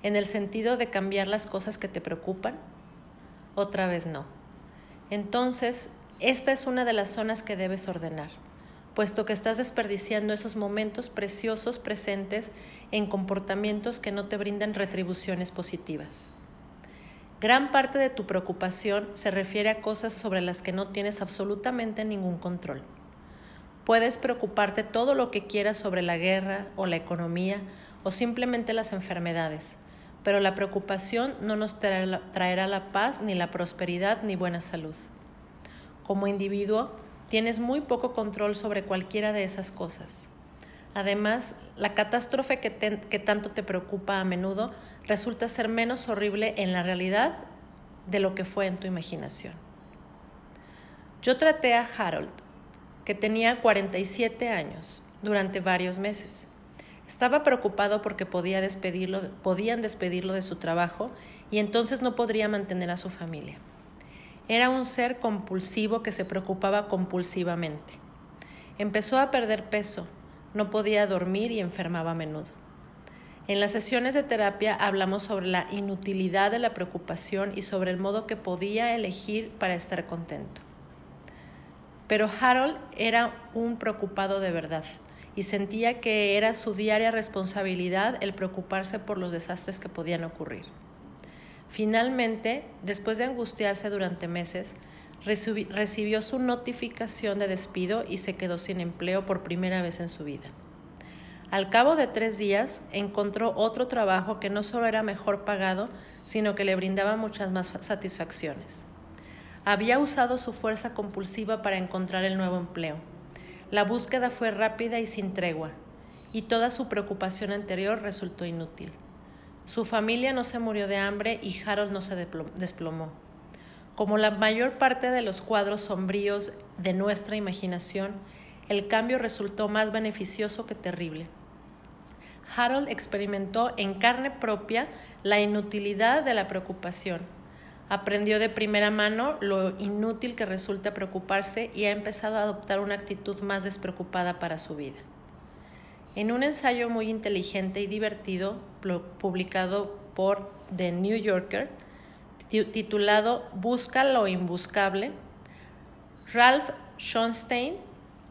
¿En el sentido de cambiar las cosas que te preocupan? Otra vez no. Entonces, esta es una de las zonas que debes ordenar puesto que estás desperdiciando esos momentos preciosos presentes en comportamientos que no te brindan retribuciones positivas. Gran parte de tu preocupación se refiere a cosas sobre las que no tienes absolutamente ningún control. Puedes preocuparte todo lo que quieras sobre la guerra o la economía o simplemente las enfermedades, pero la preocupación no nos traerá la paz, ni la prosperidad, ni buena salud. Como individuo, tienes muy poco control sobre cualquiera de esas cosas. Además, la catástrofe que, tanto te preocupa a menudo resulta ser menos horrible en la realidad de lo que fue en tu imaginación. Yo traté a Harold, que tenía 47 años, durante varios meses. Estaba preocupado porque podía despedirlo, podían despedirlo de su trabajo y entonces no podría mantener a su familia. Era un ser compulsivo que se preocupaba compulsivamente. Empezó a perder peso, no podía dormir y enfermaba a menudo. En las sesiones de terapia hablamos sobre la inutilidad de la preocupación y sobre el modo que podía elegir para estar contento. Pero Harold era un preocupado de verdad y sentía que era su diaria responsabilidad el preocuparse por los desastres que podían ocurrir. Finalmente, después de angustiarse durante meses, recibió su notificación de despido y se quedó sin empleo por primera vez en su vida. Al cabo de tres días encontró otro trabajo que no solo era mejor pagado, sino que le brindaba muchas más satisfacciones. Había usado su fuerza compulsiva para encontrar el nuevo empleo. La búsqueda fue rápida y sin tregua, y toda su preocupación anterior resultó inútil. Su familia no se murió de hambre y Harold no se desplomó. Como la mayor parte de los cuadros sombríos de nuestra imaginación, el cambio resultó más beneficioso que terrible. Harold experimentó en carne propia la inutilidad de la preocupación. Aprendió de primera mano lo inútil que resulta preocuparse y ha empezado a adoptar una actitud más despreocupada para su vida. En un ensayo muy inteligente y divertido publicado por The New Yorker, titulado Busca lo imbuscable, Ralph Schonstein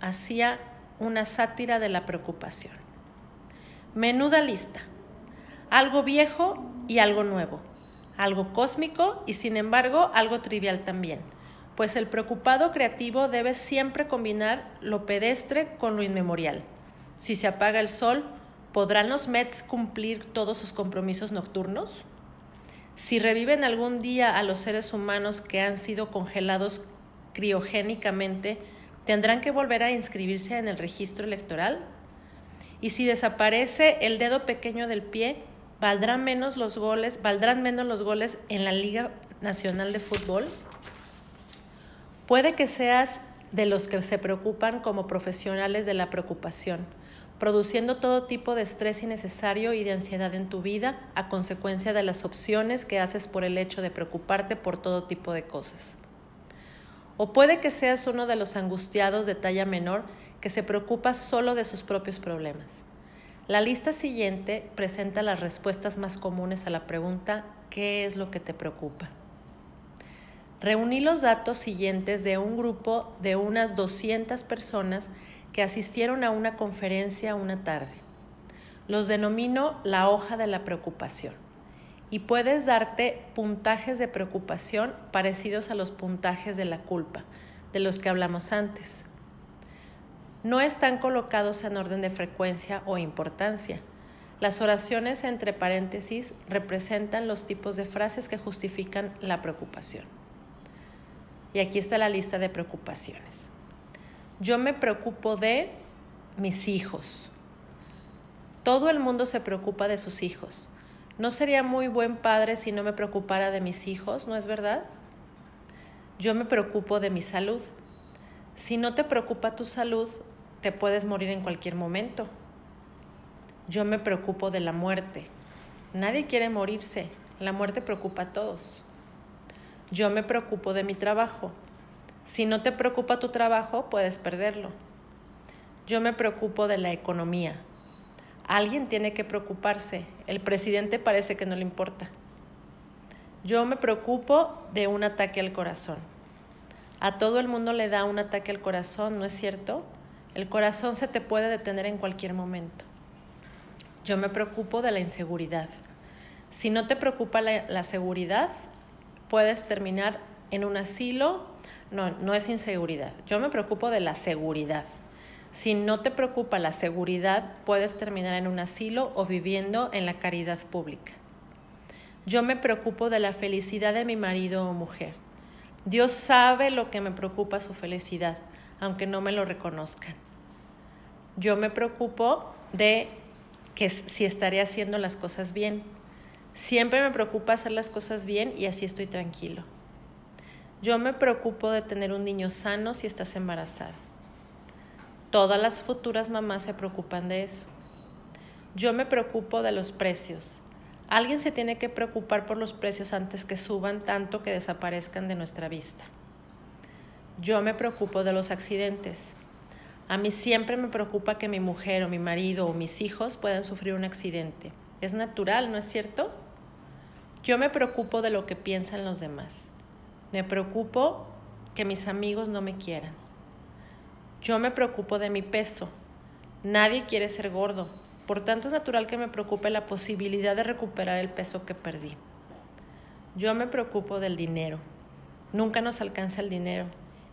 hacía una sátira de la preocupación. Menuda lista. Algo viejo y algo nuevo. Algo cósmico y sin embargo algo trivial también. Pues el preocupado creativo debe siempre combinar lo pedestre con lo inmemorial. Si se apaga el sol, ¿podrán los Mets cumplir todos sus compromisos nocturnos? Si reviven algún día a los seres humanos que han sido congelados criogénicamente, ¿tendrán que volver a inscribirse en el registro electoral? Y si desaparece el dedo pequeño del pie, ¿valdrán menos los goles, valdrán menos los goles en la Liga Nacional de Fútbol? Puede que seas de los que se preocupan como profesionales de la preocupación, produciendo todo tipo de estrés innecesario y de ansiedad en tu vida a consecuencia de las opciones que haces por el hecho de preocuparte por todo tipo de cosas. O puede que seas uno de los angustiados de talla menor que se preocupa solo de sus propios problemas. La lista siguiente presenta las respuestas más comunes a la pregunta ¿qué es lo que te preocupa? Reuní los datos siguientes de un grupo de unas 200 personas que asistieron a una conferencia una tarde. Los denomino la hoja de la preocupación y puedes darte puntajes de preocupación parecidos a los puntajes de la culpa, de los que hablamos antes no están colocados en orden de frecuencia o importancia. Las oraciones entre paréntesis representan los tipos de frases que justifican la preocupación. Y aquí está la lista de preocupaciones. Yo me preocupo de mis hijos. Todo el mundo se preocupa de sus hijos. No sería muy buen padre si no me preocupara de mis hijos, ¿no es verdad? Yo me preocupo de mi salud. Si no te preocupa tu salud, te puedes morir en cualquier momento. Yo me preocupo de la muerte. Nadie quiere morirse. La muerte preocupa a todos. Yo me preocupo de mi trabajo. Si no te preocupa tu trabajo, puedes perderlo. Yo me preocupo de la economía. Alguien tiene que preocuparse. El presidente parece que no le importa. Yo me preocupo de un ataque al corazón. A todo el mundo le da un ataque al corazón, ¿no es cierto? El corazón se te puede detener en cualquier momento. Yo me preocupo de la inseguridad. Si no te preocupa la, seguridad, puedes terminar en un asilo. No, no es inseguridad. Yo me preocupo de la seguridad. Si no te preocupa la seguridad, puedes terminar en un asilo o viviendo en la caridad pública. Yo me preocupo de la felicidad de mi marido o mujer. Dios sabe lo que me preocupa su felicidad aunque no me lo reconozcan. Yo me preocupo de que si estaré haciendo las cosas bien. Siempre me preocupa hacer las cosas bien y así estoy tranquilo. Yo me preocupo de tener un niño sano si estás embarazada. Todas las futuras mamás se preocupan de eso. Yo me preocupo de los precios. Alguien se tiene que preocupar por los precios antes que suban tanto que desaparezcan de nuestra vista. Yo me preocupo de los accidentes. A mí siempre me preocupa que mi mujer o mi marido o mis hijos puedan sufrir un accidente. Es natural, ¿no es cierto? Yo me preocupo de lo que piensan los demás. Me preocupo que mis amigos no me quieran. Yo me preocupo de mi peso. Nadie quiere ser gordo. Por tanto, es natural que me preocupe la posibilidad de recuperar el peso que perdí. Yo me preocupo del dinero. Nunca nos alcanza el dinero.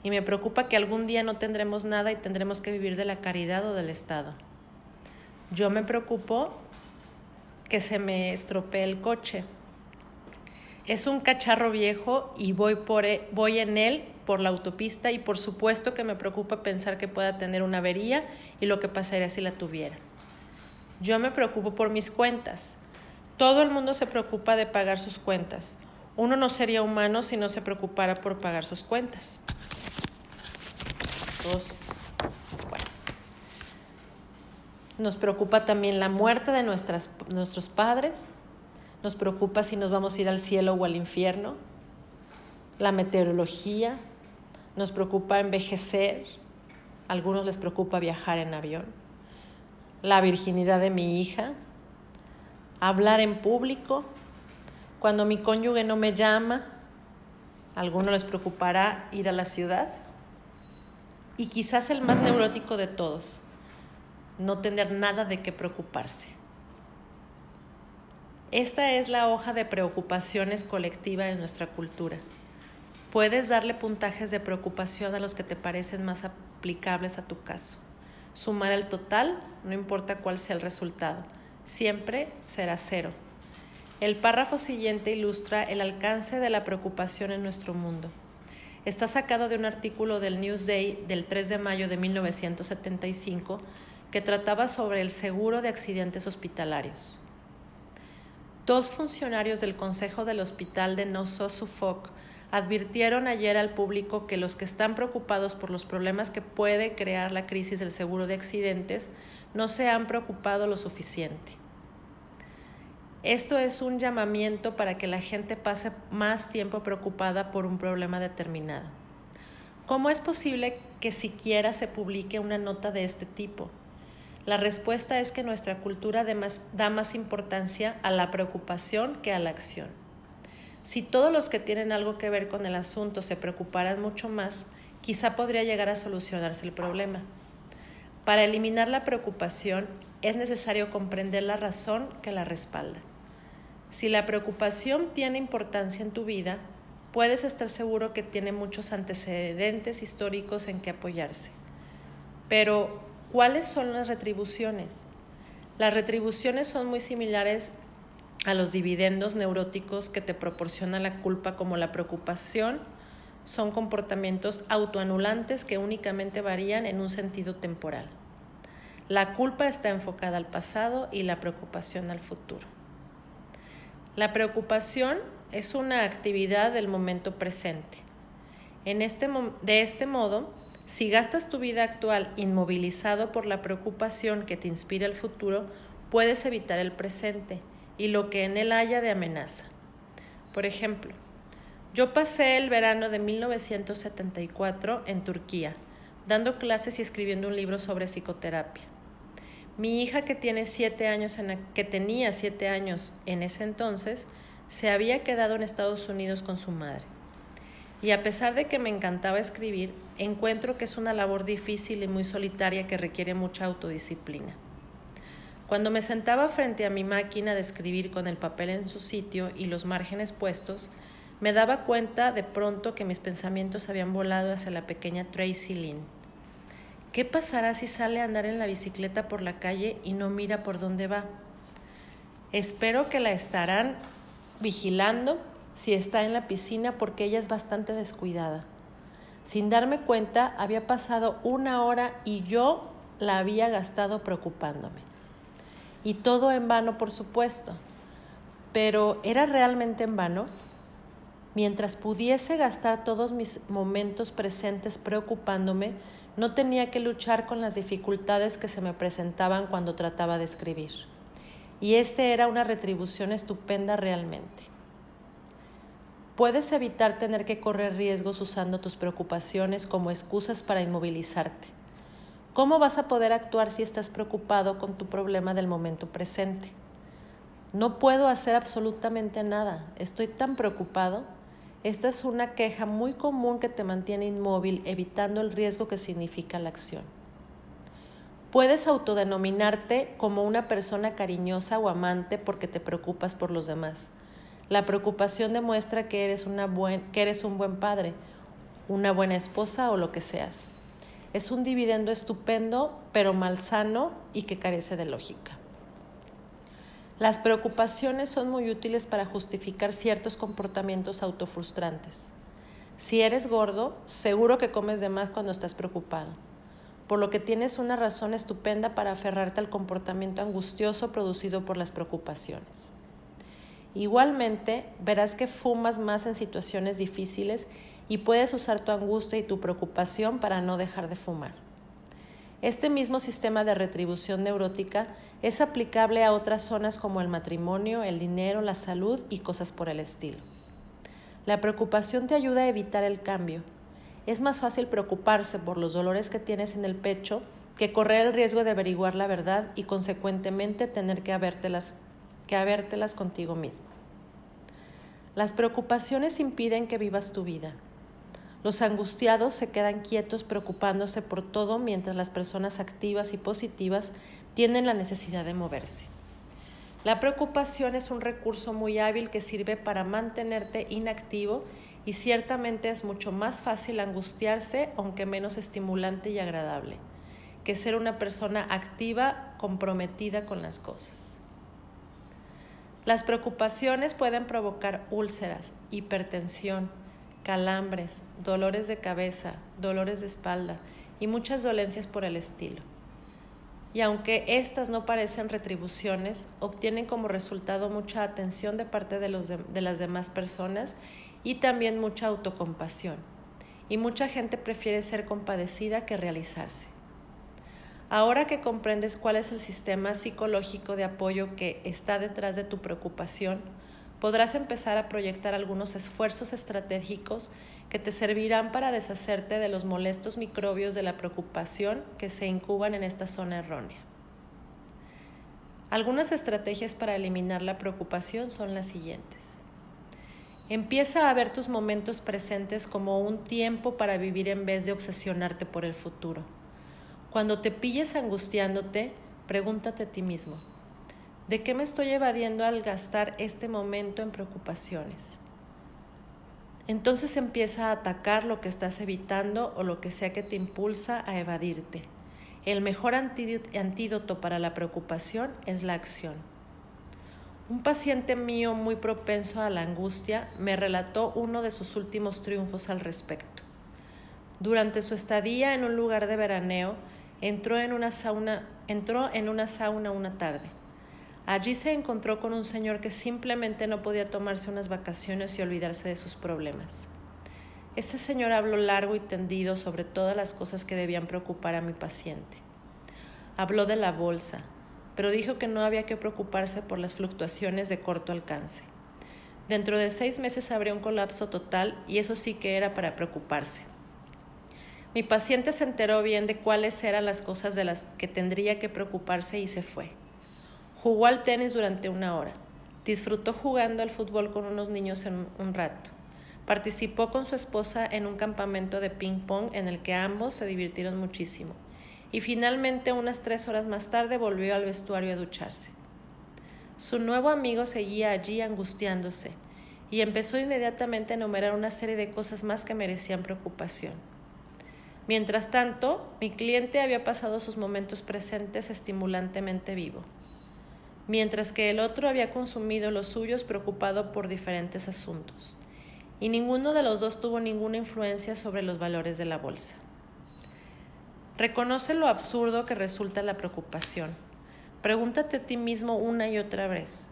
Y me preocupa que algún día no tendremos nada y tendremos que vivir de la caridad o del Estado. Yo me preocupo que se me estropee el coche. Es un cacharro viejo y voy, por, e, voy en él por la autopista y por supuesto que me preocupa pensar que pueda tener una avería y lo que pasaría si la tuviera. Yo me preocupo por mis cuentas. Todo el mundo se preocupa de pagar sus cuentas. Uno no sería humano si no se preocupara por pagar sus cuentas. Nos preocupa también la muerte de nuestros padres. Nos preocupa si nos vamos a ir al cielo o al infierno. La meteorología. Nos preocupa envejecer. A algunos les preocupa viajar en avión la virginidad de mi hija, hablar en público, cuando mi cónyuge no me llama, a algunos les preocupará ir a la ciudad, y quizás el más neurótico de todos, no tener nada de qué preocuparse. Esta es la hoja de preocupaciones colectiva de nuestra cultura. Puedes darle puntajes de preocupación a los que te parecen más aplicables a tu caso. Sumar el total, no importa cuál sea el resultado, siempre será cero. El párrafo siguiente ilustra el alcance de la preocupación en nuestro mundo. Está sacado de un artículo del Newsday del 3 de mayo de 1975 que trataba sobre el seguro de accidentes hospitalarios. Dos funcionarios del Consejo del Hospital de Nosso Suffolk advirtieron ayer al público que los que están preocupados por los problemas que puede crear la crisis del seguro de accidentes no se han preocupado lo suficiente. Esto es un llamamiento para que la gente pase más tiempo preocupada por un problema determinado. ¿Cómo es posible que siquiera se publique una nota de este tipo? La respuesta es que nuestra cultura da más importancia a la preocupación que a la acción. Si todos los que tienen algo que ver con el asunto se preocuparan mucho más, quizá podría llegar a solucionarse el problema. Para eliminar la preocupación es necesario comprender la razón que la respalda. Si la preocupación tiene importancia en tu vida, puedes estar seguro que tiene muchos antecedentes históricos en que apoyarse. Pero, ¿cuáles son las retribuciones? Las retribuciones son muy similares a los dividendos neuróticos que te proporciona la culpa como la preocupación son comportamientos autoanulantes que únicamente varían en un sentido temporal. La culpa está enfocada al pasado y la preocupación al futuro. La preocupación es una actividad del momento presente. En este, de este modo, si gastas tu vida actual inmovilizado por la preocupación que te inspira el futuro, puedes evitar el presente y lo que en él haya de amenaza. Por ejemplo, yo pasé el verano de 1974 en Turquía, dando clases y escribiendo un libro sobre psicoterapia. Mi hija que, tiene siete años que tenía siete años en ese entonces, se había quedado en Estados Unidos con su madre. Y a pesar de que me encantaba escribir, encuentro que es una labor difícil y muy solitaria que requiere mucha autodisciplina. Cuando me sentaba frente a mi máquina de escribir con el papel en su sitio y los márgenes puestos, me daba cuenta de pronto que mis pensamientos habían volado hacia la pequeña Tracy Lynn. ¿Qué pasará si sale a andar en la bicicleta por la calle y no mira por dónde va? Espero que la estarán vigilando si está en la piscina porque ella es bastante descuidada. Sin darme cuenta, había pasado una hora y yo la había gastado preocupándome. Y todo en vano, por supuesto. Pero ¿era realmente en vano? Mientras pudiese gastar todos mis momentos presentes preocupándome, no tenía que luchar con las dificultades que se me presentaban cuando trataba de escribir. y este era una retribución estupenda realmente. Puedes evitar tener que correr riesgos usando tus preocupaciones como excusas para inmovilizarte. ¿Cómo vas a poder actuar si estás preocupado con tu problema del momento presente? No puedo hacer absolutamente nada, estoy tan preocupado. Esta es una queja muy común que te mantiene inmóvil, evitando el riesgo que significa la acción. Puedes autodenominarte como una persona cariñosa o amante porque te preocupas por los demás. La preocupación demuestra que eres, una que eres un buen padre, una buena esposa o lo que seas. Es un dividendo estupendo, pero malsano y que carece de lógica. Las preocupaciones son muy útiles para justificar ciertos comportamientos autofrustrantes. Si eres gordo, seguro que comes de más cuando estás preocupado, por lo que tienes una razón estupenda para aferrarte al comportamiento angustioso producido por las preocupaciones. Igualmente, verás que fumas más en situaciones difíciles y puedes usar tu angustia y tu preocupación para no dejar de fumar. Este mismo sistema de retribución neurótica es aplicable a otras zonas como el matrimonio, el dinero, la salud y cosas por el estilo. La preocupación te ayuda a evitar el cambio. Es más fácil preocuparse por los dolores que tienes en el pecho que correr el riesgo de averiguar la verdad y consecuentemente tener que habértelas, que habértelas contigo mismo. Las preocupaciones impiden que vivas tu vida. Los angustiados se quedan quietos preocupándose por todo mientras las personas activas y positivas tienen la necesidad de moverse. La preocupación es un recurso muy hábil que sirve para mantenerte inactivo y ciertamente es mucho más fácil angustiarse, aunque menos estimulante y agradable, que ser una persona activa comprometida con las cosas. Las preocupaciones pueden provocar úlceras, hipertensión, calambres, dolores de cabeza, dolores de espalda y muchas dolencias por el estilo. Y aunque estas no parecen retribuciones, obtienen como resultado mucha atención de parte de, las demás personas y también mucha autocompasión. Y mucha gente prefiere ser compadecida que realizarse. Ahora que comprendes cuál es el sistema psicológico de apoyo que está detrás de tu preocupación, podrás empezar a proyectar algunos esfuerzos estratégicos que te servirán para deshacerte de los molestos microbios de la preocupación que se incuban en esta zona errónea. Algunas estrategias para eliminar la preocupación son las siguientes. Empieza a ver tus momentos presentes como un tiempo para vivir en vez de obsesionarte por el futuro. Cuando te pilles angustiándote, pregúntate a ti mismo, ¿De qué me estoy evadiendo al gastar este momento en preocupaciones? Entonces empieza a atacar lo que estás evitando o lo que sea que te impulsa a evadirte. El mejor antídoto para la preocupación es la acción. Un paciente mío muy propenso a la angustia me relató uno de sus últimos triunfos al respecto. Durante su estadía en un lugar de veraneo, entró en una sauna, entró en una sauna una tarde. Allí se encontró con un señor que simplemente no podía tomarse unas vacaciones y olvidarse de sus problemas. Este señor habló largo y tendido sobre todas las cosas que debían preocupar a mi paciente. Habló de la bolsa, pero dijo que no había que preocuparse por las fluctuaciones de corto alcance. Dentro de seis meses habría un colapso total y eso sí que era para preocuparse. Mi paciente se enteró bien de cuáles eran las cosas de las que tendría que preocuparse y se fue. Jugó al tenis durante una hora. Disfrutó jugando al fútbol con unos niños en un rato. Participó con su esposa en un campamento de ping-pong en el que ambos se divirtieron muchísimo. Y finalmente, unas tres horas más tarde, volvió al vestuario a ducharse. Su nuevo amigo seguía allí angustiándose y empezó inmediatamente a enumerar una serie de cosas más que merecían preocupación. Mientras tanto, mi cliente había pasado sus momentos presentes estimulantemente vivo mientras que el otro había consumido los suyos preocupado por diferentes asuntos, y ninguno de los dos tuvo ninguna influencia sobre los valores de la bolsa. Reconoce lo absurdo que resulta la preocupación. Pregúntate a ti mismo una y otra vez,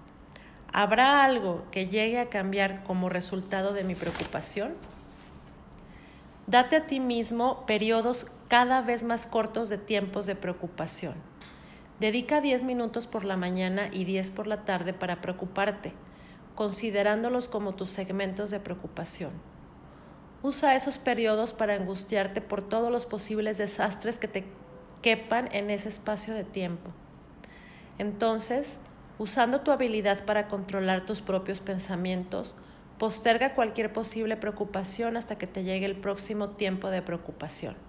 ¿habrá algo que llegue a cambiar como resultado de mi preocupación? Date a ti mismo periodos cada vez más cortos de tiempos de preocupación Dedica 10 minutos por la mañana y 10 por la tarde para preocuparte, considerándolos como tus segmentos de preocupación. Usa esos periodos para angustiarte por todos los posibles desastres que te quepan en ese espacio de tiempo. Entonces, usando tu habilidad para controlar tus propios pensamientos, posterga cualquier posible preocupación hasta que te llegue el próximo tiempo de preocupación.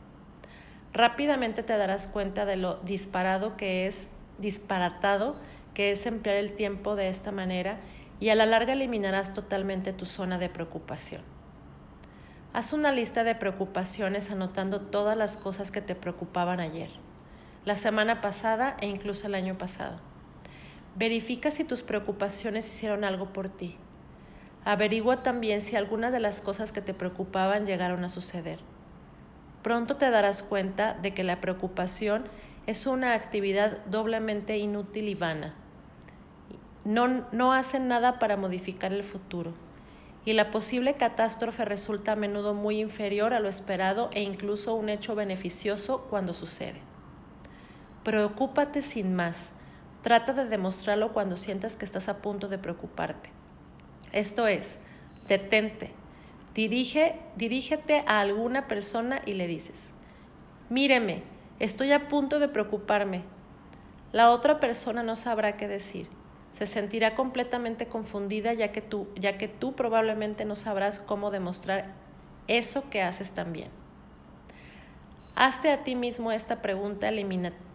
Rápidamente te darás cuenta de lo disparado que es, disparatado que es emplear el tiempo de esta manera y a la larga eliminarás totalmente tu zona de preocupación. Haz una lista de preocupaciones anotando todas las cosas que te preocupaban ayer, la semana pasada e incluso el año pasado. Verifica si tus preocupaciones hicieron algo por ti. Averigua también si algunas de las cosas que te preocupaban llegaron a suceder. Pronto te darás cuenta de que la preocupación es una actividad doblemente inútil y vana. No, no hacen nada para modificar el futuro y la posible catástrofe resulta a menudo muy inferior a lo esperado e incluso un hecho beneficioso cuando sucede. Preocúpate sin más. Trata de demostrarlo cuando sientas que estás a punto de preocuparte. Esto es, detente. Dirige, dirígete a alguna persona y le dices, míreme, estoy a punto de preocuparme. La otra persona no sabrá qué decir se sentirá completamente confundida ya que tú, ya que tú probablemente no sabrás cómo demostrar eso que haces también. Hazte a ti mismo esta pregunta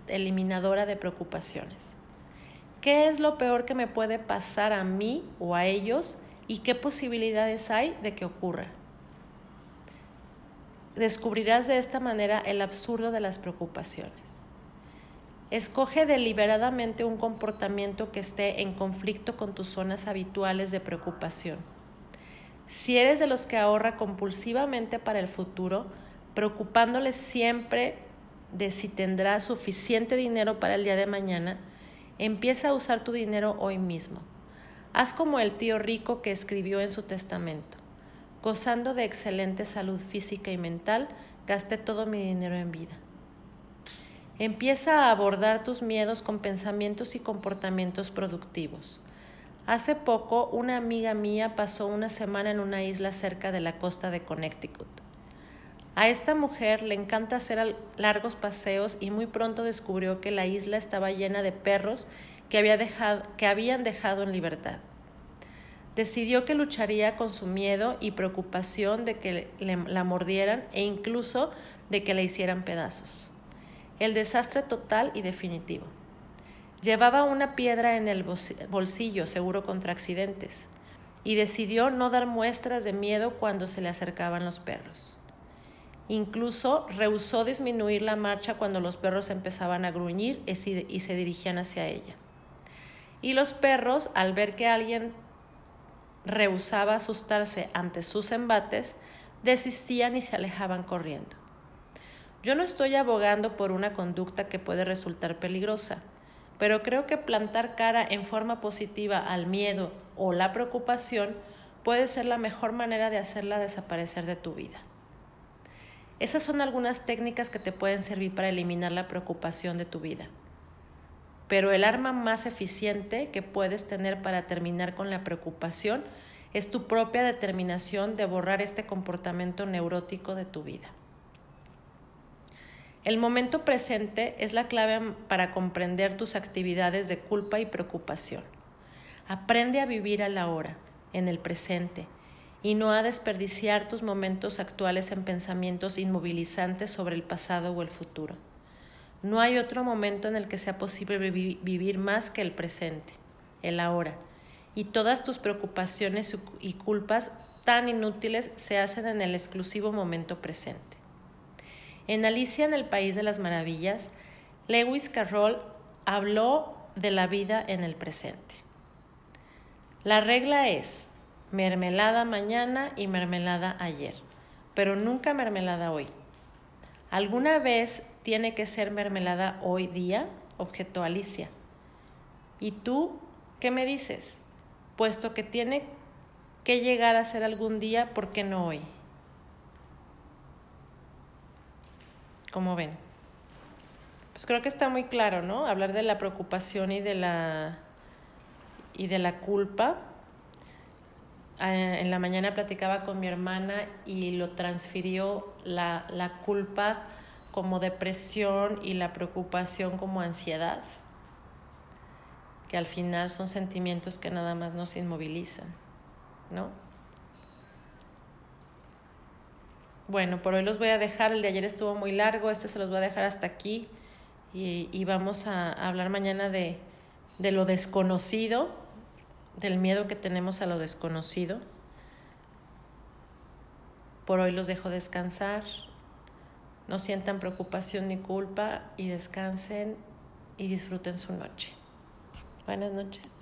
eliminadora de preocupaciones. ¿Qué es lo peor que me puede pasar a mí o a ellos y qué posibilidades hay de que ocurra? Descubrirás de esta manera el absurdo de las preocupaciones. Escoge deliberadamente un comportamiento que esté en conflicto con tus zonas habituales de preocupación. Si eres de los que ahorra compulsivamente para el futuro, preocupándoles siempre de si tendrás suficiente dinero para el día de mañana, empieza a usar tu dinero hoy mismo. Haz como el tío rico que escribió en su testamento. Gozando de excelente salud física y mental, gasté todo mi dinero en vida. Empieza a abordar tus miedos con pensamientos y comportamientos productivos. Hace poco una amiga mía pasó una semana en una isla cerca de la costa de Connecticut. A esta mujer le encanta hacer largos paseos y muy pronto descubrió que la isla estaba llena de perros que, había dejado, que habían dejado en libertad. Decidió que lucharía con su miedo y preocupación de que la mordieran e incluso de que la hicieran pedazos el desastre total y definitivo. Llevaba una piedra en el bolsillo, seguro contra accidentes, y decidió no dar muestras de miedo cuando se le acercaban los perros. Incluso rehusó disminuir la marcha cuando los perros empezaban a gruñir y se dirigían hacia ella. Y los perros, al ver que alguien rehusaba asustarse ante sus embates, desistían y se alejaban corriendo. Yo no estoy abogando por una conducta que puede resultar peligrosa, pero creo que plantar cara en forma positiva al miedo o la preocupación puede ser la mejor manera de hacerla desaparecer de tu vida. Esas son algunas técnicas que te pueden servir para eliminar la preocupación de tu vida. Pero el arma más eficiente que puedes tener para terminar con la preocupación es tu propia determinación de borrar este comportamiento neurótico de tu vida. El momento presente es la clave para comprender tus actividades de culpa y preocupación. Aprende a vivir a la hora, en el presente, y no a desperdiciar tus momentos actuales en pensamientos inmovilizantes sobre el pasado o el futuro. No hay otro momento en el que sea posible vivir más que el presente, el ahora, y todas tus preocupaciones y culpas tan inútiles se hacen en el exclusivo momento presente. En Alicia en el País de las Maravillas, Lewis Carroll habló de la vida en el presente. La regla es mermelada mañana y mermelada ayer, pero nunca mermelada hoy. ¿Alguna vez tiene que ser mermelada hoy día? objetó Alicia. ¿Y tú qué me dices? Puesto que tiene que llegar a ser algún día, ¿por qué no hoy? Como ven, pues creo que está muy claro, ¿no? Hablar de la preocupación y de la y de la culpa. Eh, en la mañana platicaba con mi hermana y lo transfirió la, la culpa como depresión y la preocupación como ansiedad, que al final son sentimientos que nada más nos inmovilizan, ¿no? Bueno, por hoy los voy a dejar, el de ayer estuvo muy largo, este se los voy a dejar hasta aquí y, y vamos a, hablar mañana de, de lo desconocido, del miedo que tenemos a lo desconocido. Por hoy los dejo descansar, no sientan preocupación ni culpa y descansen y disfruten su noche. Buenas noches.